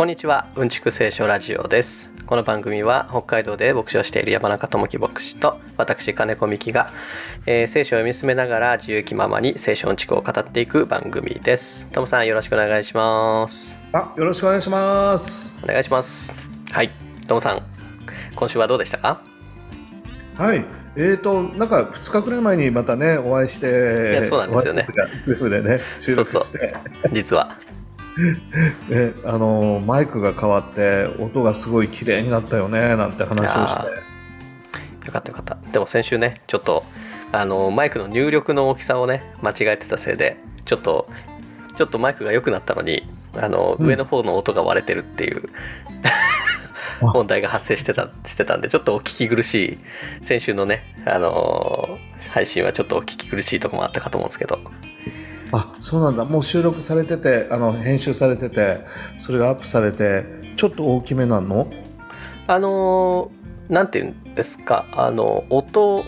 こんにちは。うんちく聖書ラジオです。この番組は北海道で牧師をしている山中智樹牧師と私金子美希が、えー、聖書を読み進めながら自由気ままに聖書うんちくを語っていく番組です。トムさんよろしくお願いします。あよろしくお願いします。お願いします。はい。トムさん今週はどうでしたか？はい。えーと、なんか2日くらい前にまたねお会いしていやそうなんですよね。でね収録して。そうそう。実は ね、あのマイクが変わって音がすごい綺麗になったよねなんて話をして。よかったよかった。でも先週ねちょっとあのマイクの入力の大きさをね間違えてたせいでちょっとちょっとマイクが良くなったのにあの、うん、上の方の音が割れてるっていう 問題が発生してたしてたんでちょっとお聞き苦しい。先週のねあの配信はちょっとお聞き苦しいとこもあったかと思うんですけどあそうなんだ。もう収録されててあの編集されててそれがアップされてちょっと大きめなの？あのなんていうんですか？あの音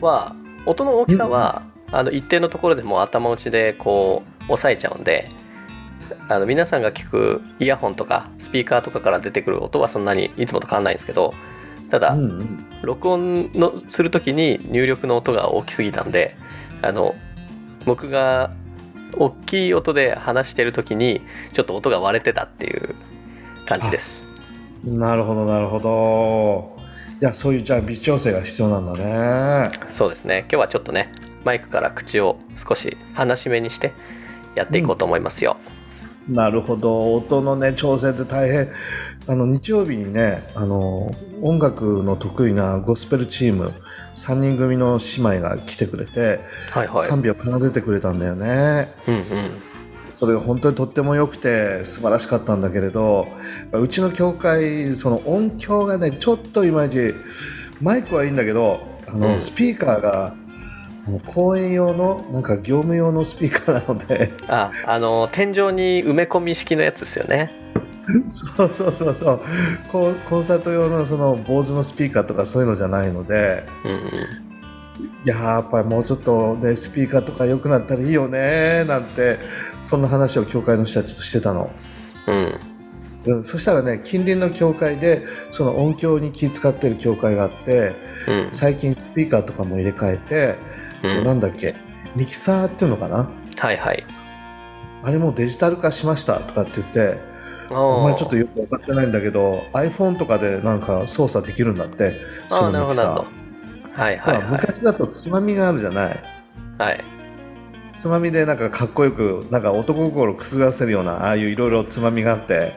は音の大きさは、うん、あの一定のところでも頭打ちでこう抑えちゃうんであの皆さんが聞くイヤホンとかスピーカーとかから出てくる音はそんなにいつもと変わらないんですけどただ、うんうん、録音のする時に入力の音が大きすぎたんであの僕が大きい音で話してる時にちょっと音が割れてたっていう感じです。なるほどなるほど。いやそういうじゃあ微調整が必要なんだね。そうですね。今日はちょっとねマイクから口を少し離しめにしてやっていこうと思いますよ、うん、なるほど。音のね調整って大変あの日曜日にねあの音楽の得意なゴスペルチーム3人組の姉妹が来てくれて、はいはい、賛美を奏でてくれたんだよね。うんうん。それが本当にとっても良くて素晴らしかったんだけれどうちの教会その音響がねちょっといまいちマイクはいいんだけどあの、うん、スピーカーが公演用のなんか業務用のスピーカーなので。ああの天井に埋め込み式のやつですよね そうそうそうそう。コンサート用のその坊主のスピーカーとかそういうのじゃないので、うんうん、いややっぱりもうちょっとねスピーカーとか良くなったらいいよねなんてそんな話を教会の人たちとしてたの。うん、そしたらね近隣の教会でその音響に気使ってる教会があって、うん、最近スピーカーとかも入れ替えて、うん、なんだっけミキサーっていうのかな？はいはい。あれもデジタル化しましたとかって言ってあんまりちょっとよく分かってないんだけど iPhone とかでなんか操作できるんだってそのミキサー。はいはい、はい、昔だとつまみがあるじゃない？はい。つまみでなんかかっこよくなんか男心くすぐらせるようなああいういろいろつまみがあって、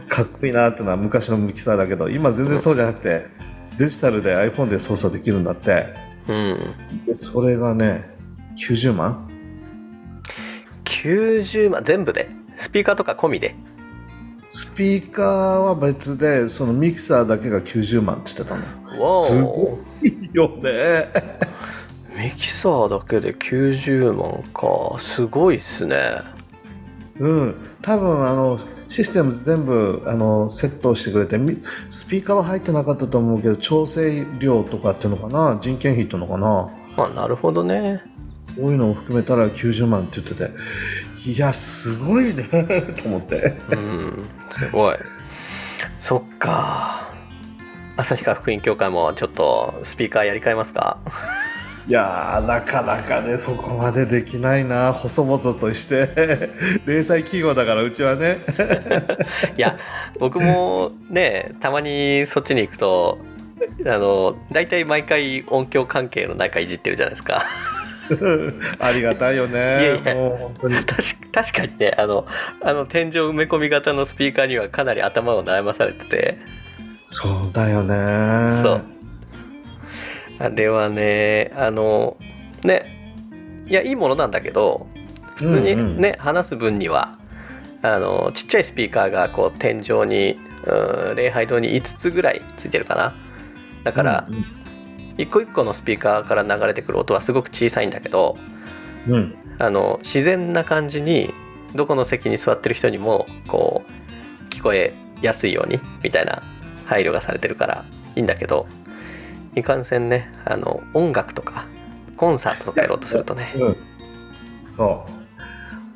うん、かっこいいなっていうのは昔のミキサーだけど今全然そうじゃなくて、うん、デジタルで iPhone で操作できるんだって、うん、それがね90万？90万全部で？スピーカーとか込みで？スピーカーは別でそのミキサーだけが90万って言ってたの。すごいよね。ミキサーだけで90万か。すごいっすね。うん。多分あのシステム全部あのセットしてくれてスピーカーは入ってなかったと思うけど調整料とかっていうのかな？人件費っていうのかな？まあなるほどね。こういうのを含めたら90万って言ってていやすごいね と思って。うんすごい。そっか。旭川福音教会もちょっとスピーカーやり替えますか？いやなかなかねそこまでできないな細々として。零細企業だからうちはね。いや僕もねたまにそっちに行くとあの大体毎回音響関係の中いじってるじゃないですかありがたいよね。いやいや。もう本当に。確確かにね。あのあの天井埋め込み型のスピーカーにはかなり頭を悩まされてて。そうだよね。そう。あれはねあのねいやいいものなんだけど普通にね、うんうん、話す分にはあのちっちゃいスピーカーがこう天井に礼拝堂に5つぐらいついてるかな。だから、うんうん一個一個のスピーカーから流れてくる音はすごく小さいんだけど、うん、あの自然な感じにどこの席に座ってる人にもこう聞こえやすいようにみたいな配慮がされてるからいいんだけどいかんせんねあの音楽とかコンサートとかやろうとするとね、うん、そ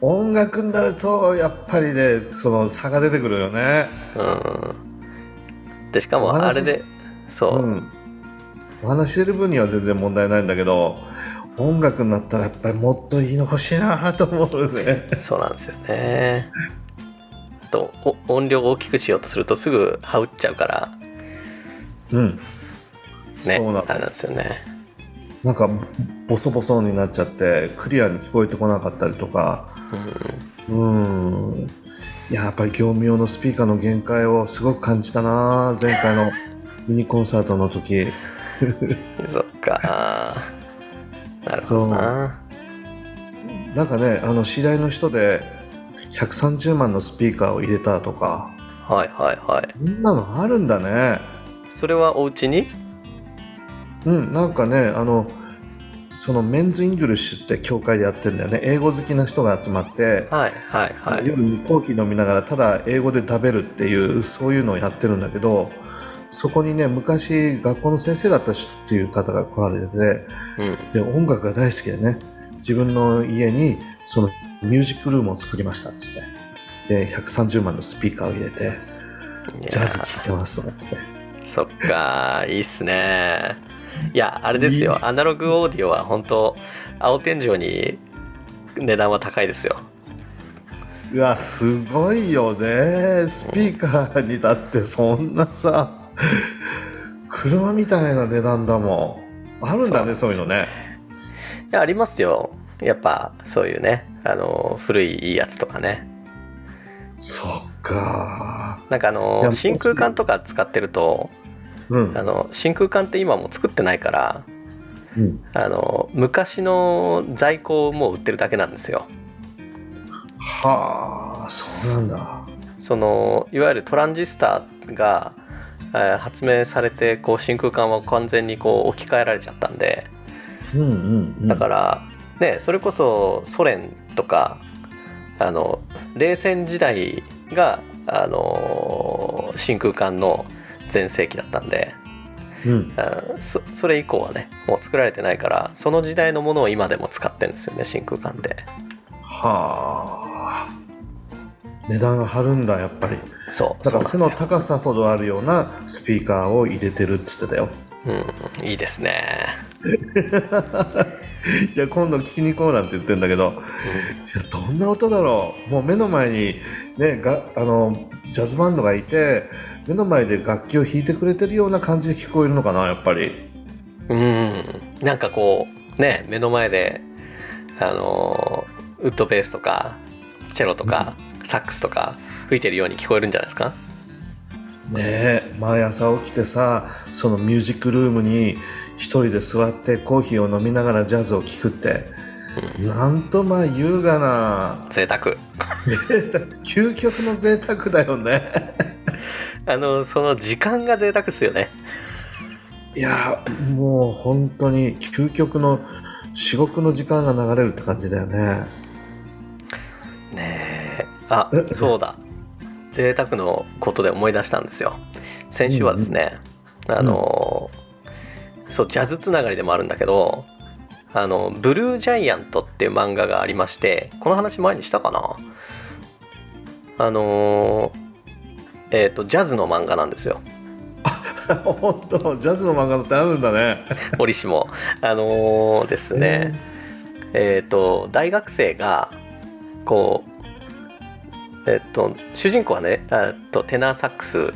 音楽になるとやっぱりねその差が出てくるよね。うん。でしかもあれでそう、うんお話してる分には全然問題ないんだけど音楽になったらやっぱりもっといいの欲しいなと思うね。そうなんですよね。とお音量を大きくしようとするとすぐ羽打っちゃうから。うん。ねそうなのあれなんですよね。なんかボソボソになっちゃってクリアに聞こえてこなかったりとか。うん。いややっぱり業務用のスピーカーの限界をすごく感じたな前回のミニコンサートの時 そっか。なるほどな。なんかねあの知り合いの人で130万のスピーカーを入れたとか。はいはいはい。こんなのあるんだね。それはお家に？うんなんかねあのその Men's English って教会でやってるんだよね。英語好きな人が集まって、はいはいはい。夜にコーヒー飲みながらただ英語で喋るっていうそういうのをやってるんだけどそこにね昔学校の先生だった人っていう方が来られててうん。で音楽が大好きでね自分の家にそのミュージックルームを作りましたっつって。で130万のスピーカーを入れてジャズ聴いてますとかっつって。そっかいいっすねいやあれですよ。アナログオーディオは本当青天井に値段は高いですよ。うわすごいよねスピーカーにだってそんなさ 車みたいな値段だもん。あるんだねそうういうのね。いやありますよ。やっぱそういうね。あの古いいいやつとかね。そっか。なんかあの真空管とか使ってるとうん。あの真空管って今もう作ってないからうん。あの昔の在庫をもう売ってるだけなんですよ。はあそうなんだ。そのいわゆるトランジスタが、えー発明されてこう真空管は完全にこう置き換えられちゃったんで。うんうんうん。だからねそれこそソ連とかあの冷戦時代があの真空管の全盛期だったんで。うん。あそそれ以降はねもう作られてないからその時代のものを今でも使ってるんですよね真空管って。はあ値段が張るんだやっぱり。そうだから背の高さほどあるようなスピーカーを入れてるって言ってたよ。うん、いいですね。じゃあ今度聞きに行こうなんて言ってんだけど、じゃあどんな音だろう。もう目の前にねがあのジャズバンドがいて目の前で楽器を弾いてくれてるような感じで聞こえるのかなやっぱり。うん。なんかこうね目の前であのウッドベースとかチェロとか、サックスとか吹いてるように聞こえるんじゃないですか？ねえ毎朝起きてさそのミュージックルームに一人で座ってコーヒーを飲みながらジャズを聴くって、なんとまあ優雅な贅沢贅沢。究極の贅沢だよね。あのその時間が贅沢っすよね。いやもう本当に究極の至極の時間が流れるって感じだよねあえ？そうだ。贅沢のことで思い出したんですよ。先週はですね、あのそうジャズつながりでもあるんだけどあのブルージャイアントっていう漫画がありましてこの話前にしたかな？あのえっ、とジャズの漫画なんですよ。本当ジャズの漫画ってあるんだね。折しも。あのですねえっ、と大学生がこうえっ、と主人公はねえっとテナーサックス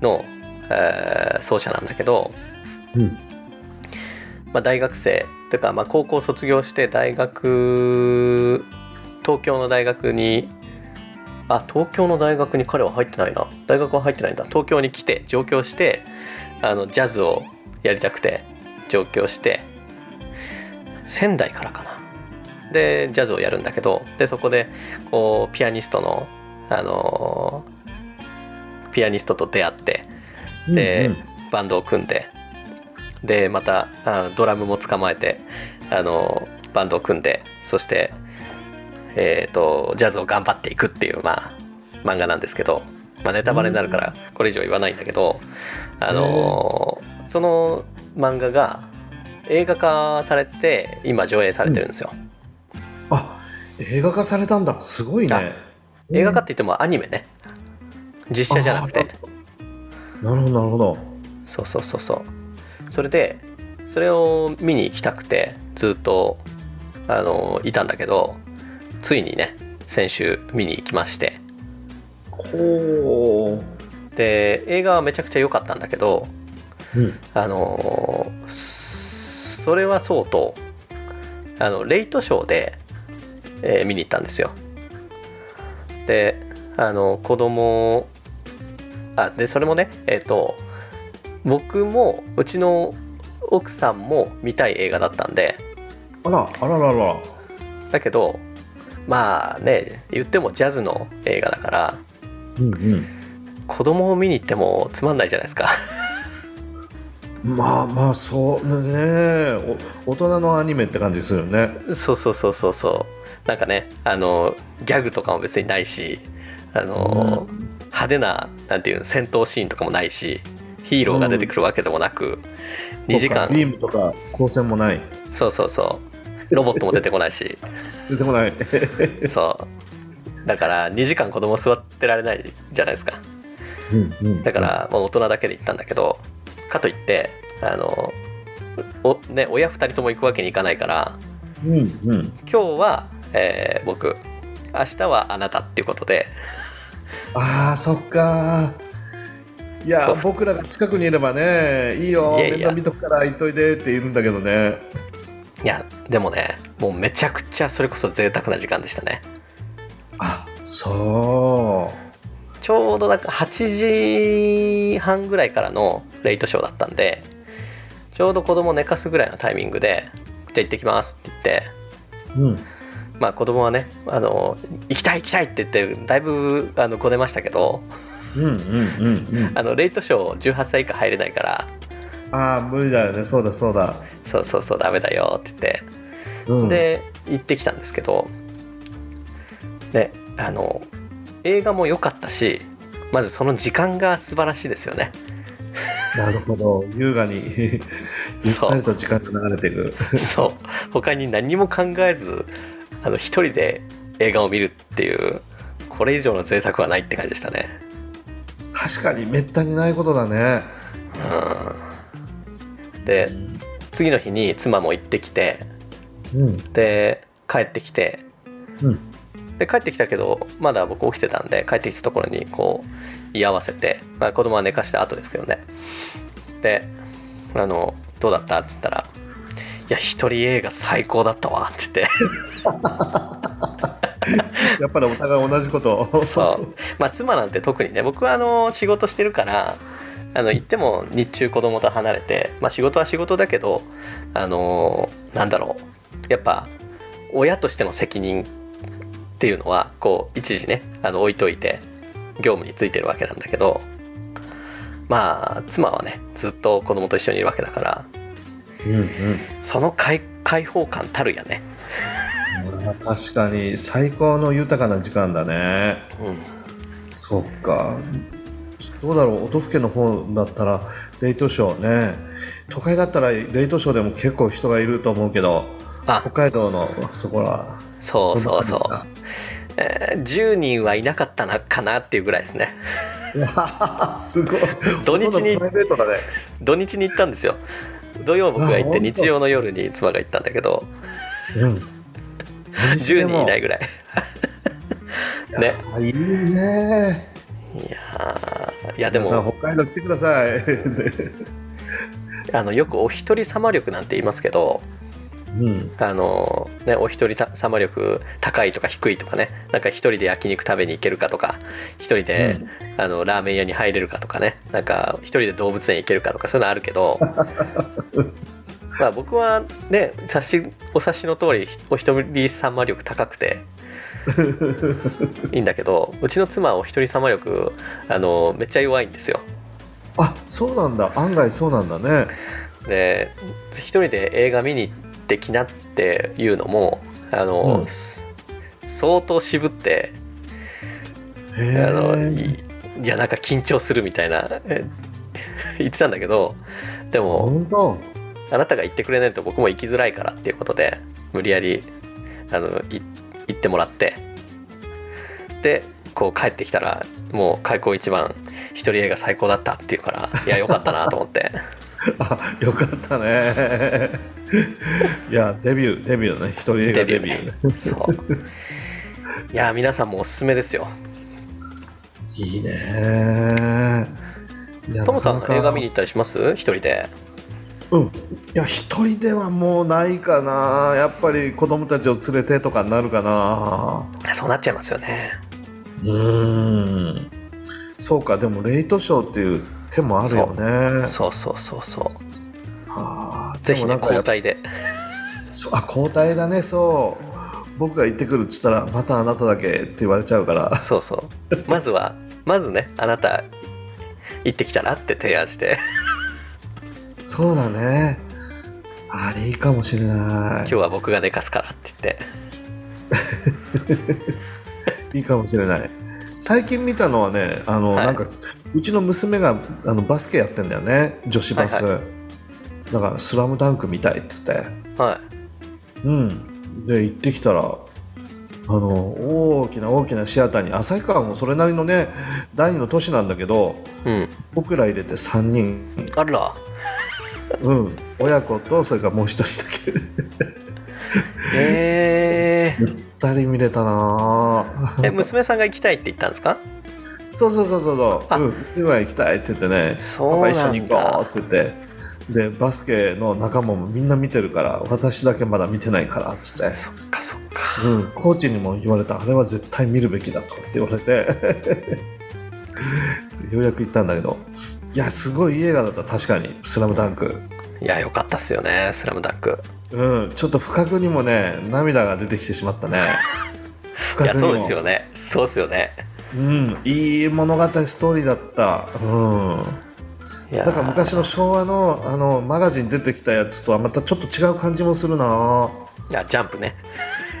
の、えー奏者なんだけど、うん。まあ、大学生というか、まあ、高校卒業して大学東京の大学にあ東京の大学に彼は入ってないな。大学は入ってないんだ。東京に来て上京してあのジャズをやりたくて上京して仙台からかなでジャズをやるんだけどでそこでこうピアニストのあのピアニストと出会ってで、うんうん。バンドを組んででまたあドラムも捕まえてあのバンドを組んでそして、えー、とジャズを頑張っていくっていう、まあ、漫画なんですけど、まあ、ネタバレになるからこれ以上言わないんだけど、あのその漫画が映画化されて今上映されてるんですよ。あ映画化されたんだ。すごいね。映画化って言ってもアニメね。実写じゃなくて。なるほどなるほど。そうそうそうそう。それでそれを見に行きたくてずっとあのいたんだけどついにね先週見に行きまして。ほで映画はめちゃくちゃ良かったんだけどう、うん、あのそれはそうとあのレイトショーで、えー見に行ったんですよ。であの子供あでそれもねえっ、と僕もうちの奥さんも見たい映画だったんで。あらあららら。だけどまあね言ってもジャズの映画だからうんうん。子供を見に行ってもつまんないじゃないですか。まあまあそうね。お大人のアニメって感じするよね。そうそうそうそうそうなんかねあのギャグとかも別にないしあの、派手ななんていうの戦闘シーンとかもないしヒーローが出てくるわけでもなく、2時間ビームとか光線もない。そうそうそう。ロボットも出てこないし。出てこない。そう。だから2時間子供座ってられないじゃないですか。うんうんだから、まあ、大人だけで行ったんだけどかといってあのお、ね、親2人とも行くわけにいかないからうんうん。今日は、えー僕明日はあなたっていうことで。あーそっか。いや僕らが近くにいればねいいよ。いやいや。面倒見とくから行っといてって言うんだけどね。いやでもねもうめちゃくちゃそれこそ贅沢な時間でしたね。あそちょうどなんか8時半ぐらいからのレイトショーだったんでちょうど子供寝かすぐらいのタイミングで「じゃあ行ってきます」って言ってううんまあ子供はねあの行きたい行きたいって言ってだいぶあのこねましたけどうんうんうんうん。あのレイトショー18歳以下入れないから。ああ無理だよね。そうだそうだ。そうそうそうダメだよって言って。うん。で行ってきたんですけどであの映画も良かったしまずその時間が素晴らしいですよね。なるほど。優雅にゆったりと時間が流れていく。そう。他に何も考えずあの一人で映画を見るっていうこれ以上の贅沢はないって感じでしたね。確かにめったにないことだね。うん。で次の日に妻も行ってきてうん。で帰ってきてうん。で帰ってきたけどまだ僕起きてたんで帰ってきたところにこう居合わせて、まあ、子供は寝かした後ですけどね。であの「どうだった?」って言ったら「いや一人映画最高だったわ」って言って。やっぱりお互い同じことを。そう。まあ妻なんて特にね僕はあの仕事してるからあの行っても日中子供と離れて、まあ、仕事は仕事だけどあのなんだろう。やっぱ親としての責任っていうのはこう一時ねあの置いといて業務についてるわけなんだけどまあ妻はねずっと子供と一緒にいるわけだからうんうん。その開開放感たるやね。まあ確かに最高の豊かな時間だね。うん。そっか。どうだろう音更の方だったらレイトショーね。都会だったらレイトショーでも結構人がいると思うけどあ。北海道のところはそうそうそう。えー10人はいなかったなかなっていうぐらいですね。すごい。土日に土日に行ったんですよ土曜僕が行って日曜の夜に妻が行ったんだけどうん。10人いないぐらい。ね。あいいね。いやーいやでも。北海道来てください。あのよくお一人様力なんて言いますけどうん。あの、ね、お一人た様力高いとか低いとかね。なんか一人で焼肉食べに行けるかとか一人で、あのラーメン屋に入れるかとかね。なんか一人で動物園行けるかとかそういうのあるけど。まあ僕はね察しお察しの通りお一人様力高くて いいんだけどうちの妻はお一人様力あのめっちゃ弱いんですよ。あそうなんだ。案外そうなんだね。で一人で映画見に行ってきなっていうのもあの、うん。す相当渋ってへあのえいいやなんか緊張するみたいなえ 言ってたんだけどでもあなたが言ってくれないと僕も行きづらいからっていうことで無理やりあの行ってもらって。でこう帰ってきたらもう開口一番一人映画最高だったっていうからいやよかったなと思って あよかったね。いやデビューデビューだね。一人映画デビューね。そう。いや皆さんもおすすめですよ。いいね。トムさん映画見に行ったりします？一人で。うん。いや一人ではもうないかな。やっぱり子供たちを連れてとかになるかな。そうなっちゃいますよね。うーん。そうかでもレイトショーっていう手もあるよね。そう。そうそうそうはあ。ぜひね交代で。そうあ交代だね。そう。僕が行ってくるっつったらまたあなただけって言われちゃうから。そうそう。まずはまずねあなた行ってきたらって提案して。そうだね。あれいいかもしれない。今日は僕が寝かすからって言って。いいかもしれない。最近見たのはねあの、はい。なんかうちの娘があのバスケやってんだよね。女子バス、はいだから「スラムダンク見たいっつって。はうん。で行ってきたらあの大きな大きなシアターに旭川もそれなりのね第二の都市なんだけどいうん。僕ら入れて3人、あら。うん、親子とそれからもう一人だけ。えー、2人見れたなぁ。え娘さんが行きたいって言ったんですか？そうそうそうそうそう。あ。うん。うちは行きたいって言ってね。そうなんだ。パパ一緒に行こうって。言ってでバスケの仲間もみんな見てるから私だけまだ見てないからっつって、そっかそっか。うん、コーチにも言われた。あれは絶対見るべきだとかって言われて。ようやく行ったんだけど。いやすごいいい映画だった。確かに「スラムダンク。いやよかったっすよね「スラムダンク。うん。ちょっと不覚にもね涙が出てきてしまったね。いやそうですよね。そうですよねうん。いい物語ストーリーだった。うん。なんか昔の昭和のあのマガジン出てきたやつとはまたちょっと違う感じもするな。いやジャンプね。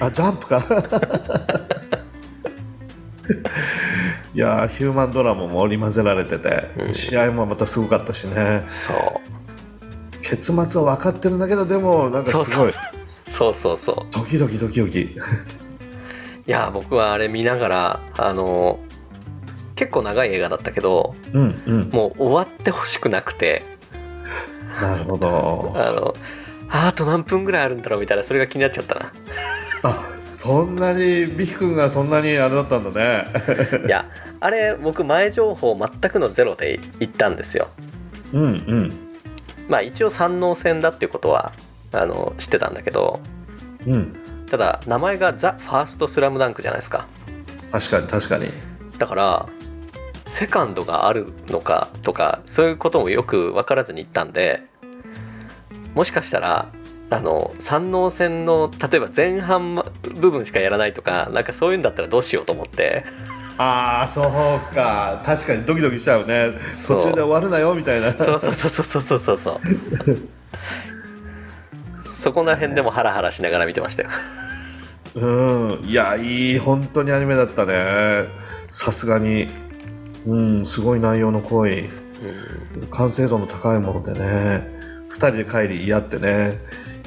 あジャンプか。いやーヒューマンドラマも織り交ぜられてて、試合もまたすごかったしね。そう。結末は分かってるんだけどでもなんかすごい。そうそうそう。ドキドキドキドキいや僕はあれ見ながらあの結構長い映画だったけどうんうん。もう終わってほしくなくて。なるほど。あのああと何分ぐらいあるんだろうみたいなそれが気になっちゃったな。あそんなにビフ君がそんなにあれだったんだね。いやあれ僕前情報全くのゼロで行ったんですよ。うんうん。まあ一応山王戦だっていうことはあの知ってたんだけどうんたただ名前がザ・ファーストスラムダンクじゃないですか。確かに確かに。だからセカンドがあるのかとかそういうこともよく分からずに行ったんでもしかしたらあの山王戦の例えば前半部分しかやらないとかなんかそういうんだったらどうしようと思って。ああそうか。確かにドキドキしちゃうね。途中で終わるなよみたいな。そうそうそうそうそうそうそうそこら辺でもハラハラしながら見てましたよ。うんいやいい本当にアニメだったね。さすがに。うんすごい内容の濃い。完成度の高いものでね。2人で帰り嫌ってね。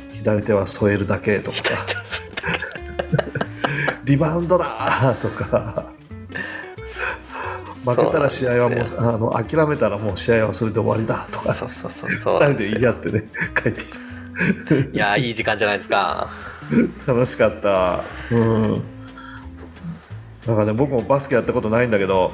左手は添えるだけとか。さリバウンドだ！とか。負けたら試合はもうあの諦めたらもう試合はそれで終わりだとか。そうそうそうそう。なん2人で言い合ってね帰ってきたいやいい時間じゃないですか。楽しかった。うん。なんかね僕もバスケやったことないんだけど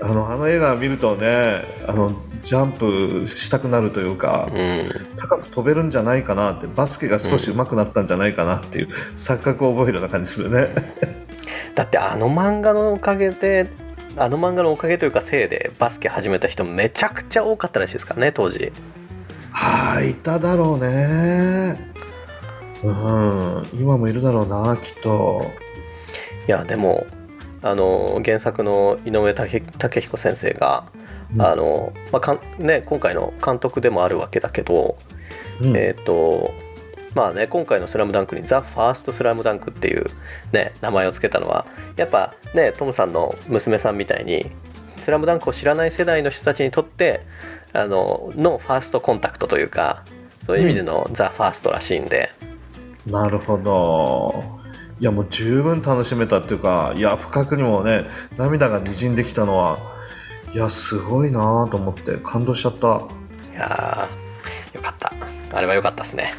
あのあの映画見るとねあのジャンプしたくなるというか、うん。高く飛べるんじゃないかなってバスケが少し上手くなったんじゃないかなっていう錯覚を覚えるような感じするね。だってあの漫画のおかげであの漫画のおかげというかせいでバスケ始めた人めちゃくちゃ多かったらしいですからね当時はあいただろうね。うん今もいるだろうなきっと。いやでもあの原作の井上武武彦先生が、うん。あのまあかんね、今回の監督でもあるわけだけど、うん。えっ、とまあね今回の「スラムダンクに「ザ・ファーストスラムダンクっていう、ね、名前を付けたのはやっぱねトムさんの娘さんみたいに「スラムダンクを知らない世代の人たちにとってあののファーストコンタクトというかそういう意味での「ザ・ファーストらしいんで、なるほど。いやもう十分楽しめたっていうかいや深くにもね涙がにじんできたのはいやすごいなと思って感動しちゃった。いやーよかった。あれはよかったですね。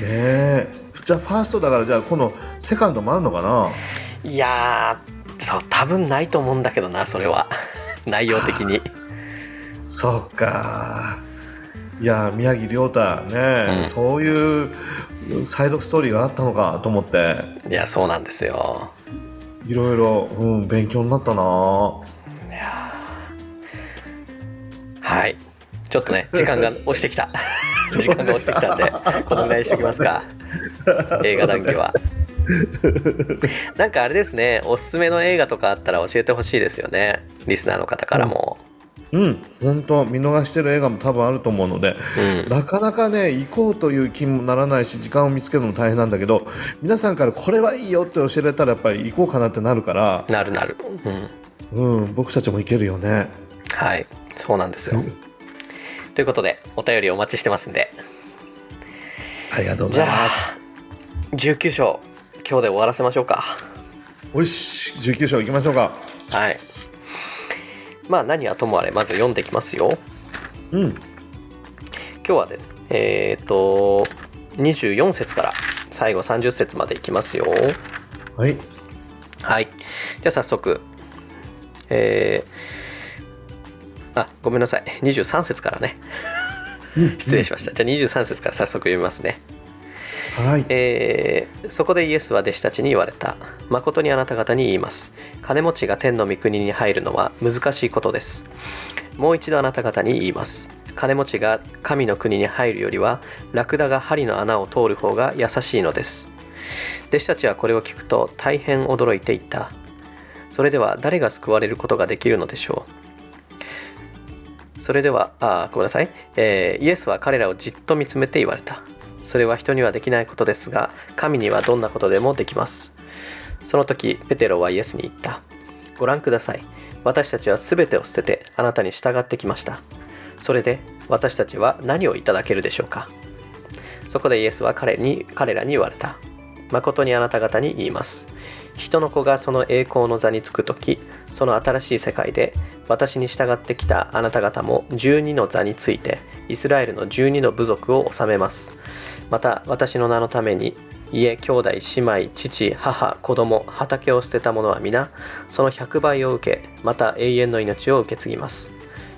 ねえ。じゃあファーストだからじゃあ今度セカンドもあるのかな？いやーそう多分ないと思うんだけどなそれは。内容的に そうか。いや宮城亮太ね、うん。そういうサイドストーリーがあったのかと思って。いやそうなんですよ。いろいろ、うん、勉強になったな。いやー。はい。ちょっとね 時間が押してきた。時間が押してきたんでこのぐらいにしときますか。映画談義は。なんかあれですねおすすめの映画とかあったら教えてほしいですよね。リスナーの方からも。うん本当見逃してる映画も多分あると思うのでうん、なかなかね行こうという気もならないし時間を見つけるのも大変なんだけど皆さんからこれはいいよって教えられたらやっぱり行こうかなってなるから、なるなる。うん。うん、僕たちも行けるよね。はい。そうなんですよ。ということでお便りお待ちしてますんで。ありがとうございます。19章今日で終わらせましょうか。よし。19章行きましょうか。はいまあ何はともあれまず読んでいきますよ。うん。今日はねえっ、と24節から最後30節までいきますよ。はい。はい。じゃあ早速えー、あごめんなさい。23節からね。失礼しました。じゃあ23節から早速読みますねはい。えーそこでイエスは弟子たちに言われた。誠にあなた方に言います。金持ちが天の御国に入るのは難しいことです。もう一度あなた方に言います。金持ちが神の国に入るよりはラクダが針の穴を通る方が優しいのです。弟子たちはこれを聞くと大変驚いていった。それでは誰が救われることができるのでしょう。それではあごめんなさい、えーイエスは彼らをじっと見つめて言われた。それは人にはできないことですが神にはどんなことでもできます。その時ペテロはイエスに言った。ご覧ください。私たちは全てを捨ててあなたに従ってきました。それで私たちは何をいただけるでしょうか。そこでイエスは彼に彼らに言われた。誠にあなた方に言います。人の子がその栄光の座につく時その新しい世界で私に従ってきたあなた方も12の座についてイスラエルの12の部族を治めます。また私の名のために家兄弟姉妹父母子供畑を捨てた者は皆その100倍を受けまた永遠の命を受け継ぎます。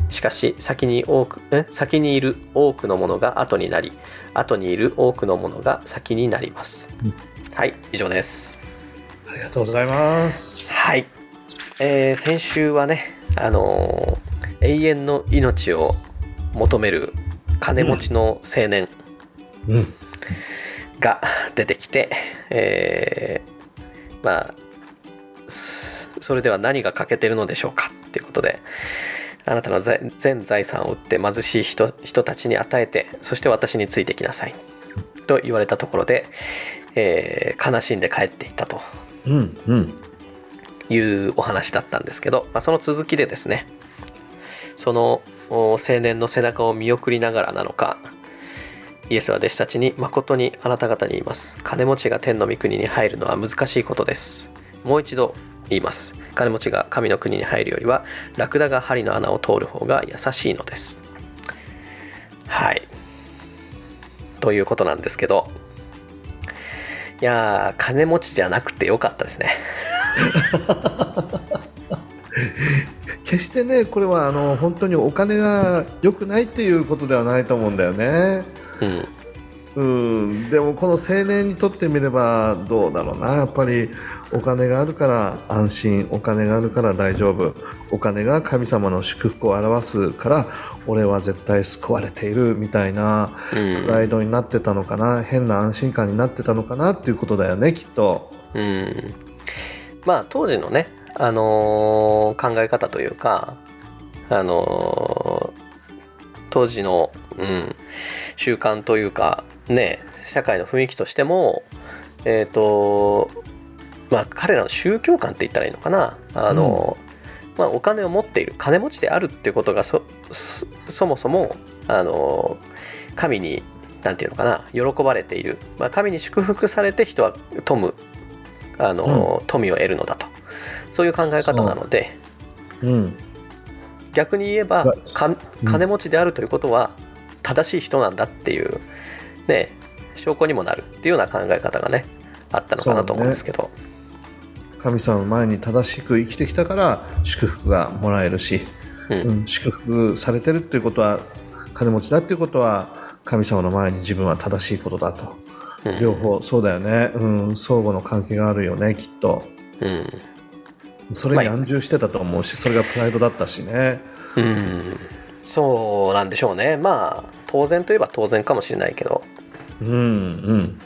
しかし先に多くえ？先にいる多くのものが後になり後にいる多くのものが先になります。はい以上です。ありがとうございます。はい、えー先週はねあのー永遠の命を求める金持ちの青年うん。が出てきて、えーまあすそれでは何が欠けてるのでしょうかっていうことであなたの財全財産を売って貧しい人人たちに与えてそして私についてきなさいと言われたところで、えー悲しんで帰っていったとうんうん。いうお話だったんですけど、まあ、その続きでですねその青年の背中を見送りながらなのかイエスは弟子たちに誠にあなた方に言います。金持ちが天の御国に入るのは難しいことです。もう一度言います。金持ちが神の国に入るよりはラクダが針の穴を通る方が優しいのです。はい。ということなんですけどいやー金持ちじゃなくてよかったですね決してねこれはあの本当にお金が良くないっていうことではないと思うんだよね。うんうん、でもこの青年にとってみればどうだろうな。やっぱりお金があるから安心お金があるから大丈夫。お金が神様の祝福を表すから俺は絶対救われているみたいなうん。プライドになってたのかな。変な安心感になってたのかなっていうことだよねきっと。うん。まあ当時のね、あのー考え方というか、あのー当時の、うん、習慣というかね社会の雰囲気としてもえっ、とまあ彼らの宗教観って言ったらいいのかな。あのーまあ、お金を持っている金持ちであるっていうことがそもそもあのー神になんていうのかな喜ばれている、まあ、神に祝福されて人は富むあの、富を得るのだと。そういう考え方なので、う。ん。逆に言えばか金持ちであるということは正しい人なんだっていう、ね、証拠にもなるっていうような考え方がねあったのかなと思うんですけど、神様の前に正しく生きてきたから祝福がもらえるし、うん。うん祝福されてるっていうことは金持ちだっていうことは神様の前に自分は正しいことだと、うん。両方そうだよね、うん、相互の関係があるよねきっと。うん。それに安住してたと思うしそれがプライドだったしね。うんそうなんでしょうね。まあ当然といえば当然かもしれないけど。うん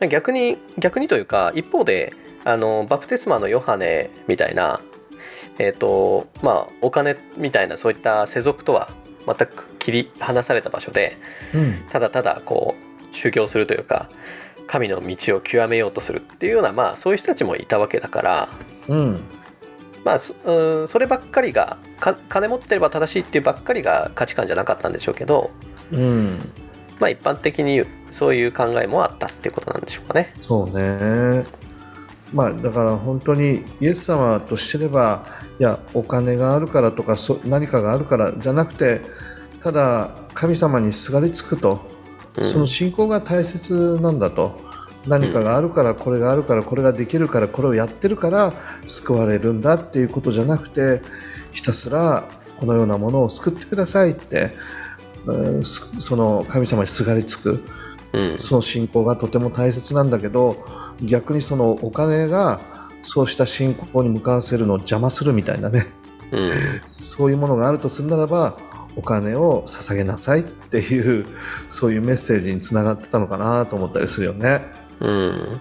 うん。逆に逆にというか一方であのバプテスマのヨハネみたいなえっ、とまあお金みたいなそういった世俗とは全く切り離された場所でうん。ただただこう修行するというか神の道を極めようとするっていうようなまあそういう人たちもいたわけだからうんまあそうんそればっかりがか金持ってれば正しいっていうばっかりが価値観じゃなかったんでしょうけどうん。まあ一般的にそういう考えもあったっていうことなんでしょうかね。そうね。まあだから本当にイエス様としてればいやお金があるからとかそ何かがあるからじゃなくてただ神様にすがりつくと、うん。その信仰が大切なんだと何かがあるからこれがあるからこれができるからこれをやってるから救われるんだっていうことじゃなくてひたすらこのようなものを救ってくださいって、うんすその神様にすがりつくうん。その信仰がとても大切なんだけど逆にそのお金がそうした信仰に向かわせるのを邪魔するみたいなね。うん。そういうものがあるとするならばお金を捧げなさいっていうそういうメッセージにつながってたのかなと思ったりするよね。うん、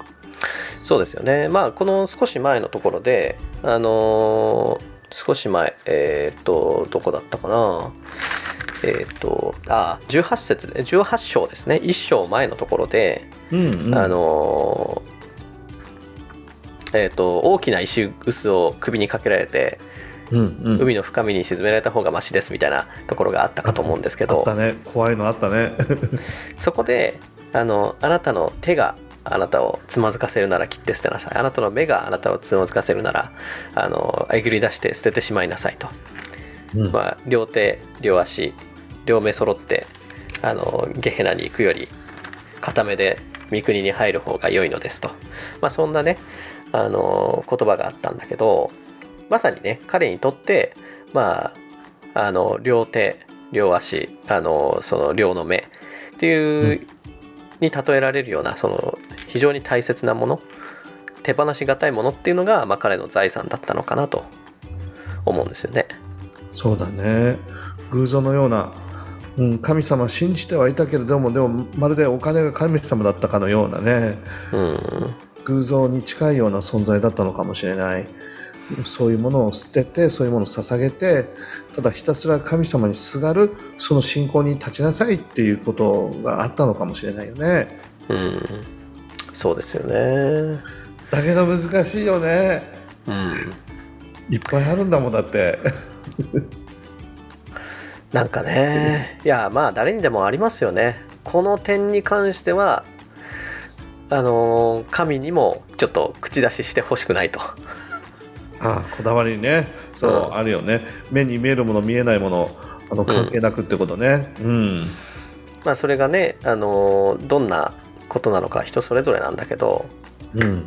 そうですよね。まあこの少し前のところであのー少し前えっ、とどこだったかな。えっ、とあ18節ね。18章ですね。1章前のところで、うんうん、あのーえっ、と大きな石臼を首にかけられてうんうん、海の深みに沈められた方がマシですみたいなところがあったかと思うんですけあどったね。怖いのあったね。そこであのあなたの手があなたをつまずかせるなら切って捨てなさい。あなたの目があなたをつまずかせるならあのえぐり出して捨ててしまいなさいと、うん。まあ、両手両足両目揃ってあのゲヘナに行くより片目で三国に入る方が良いのですと、まあ、そんなねあの言葉があったんだけどまさにね彼にとってまああの両手両足あのその両の目っていう、に例えられるようなその非常に大切なもの手放しがたいものっていうのが、まあ、彼の財産だったのかなと思うんですよね。そうだね。偶像のような、うん、神様信じてはいたけれどもでもまるでお金が神様だったかのようなね。うん。偶像に近いような存在だったのかもしれないそういうものを捨ててそういうものを捧げてただひたすら神様にすがるその信仰に立ちなさいっていうことがあったのかもしれないよねうんそうですよね。だけど難しいよねうんいっぱいあるんだもんだって なんかねいやまあ誰にでもありますよね。この点に関してはあのー神にもちょっと口出ししてほしくないと。ああこだわりね。そう、うん。あるよね。目に見えるもの見えないものあの関係なくってことね。うん。まあそれがね、あのーどんなことなのか人それぞれなんだけどうん。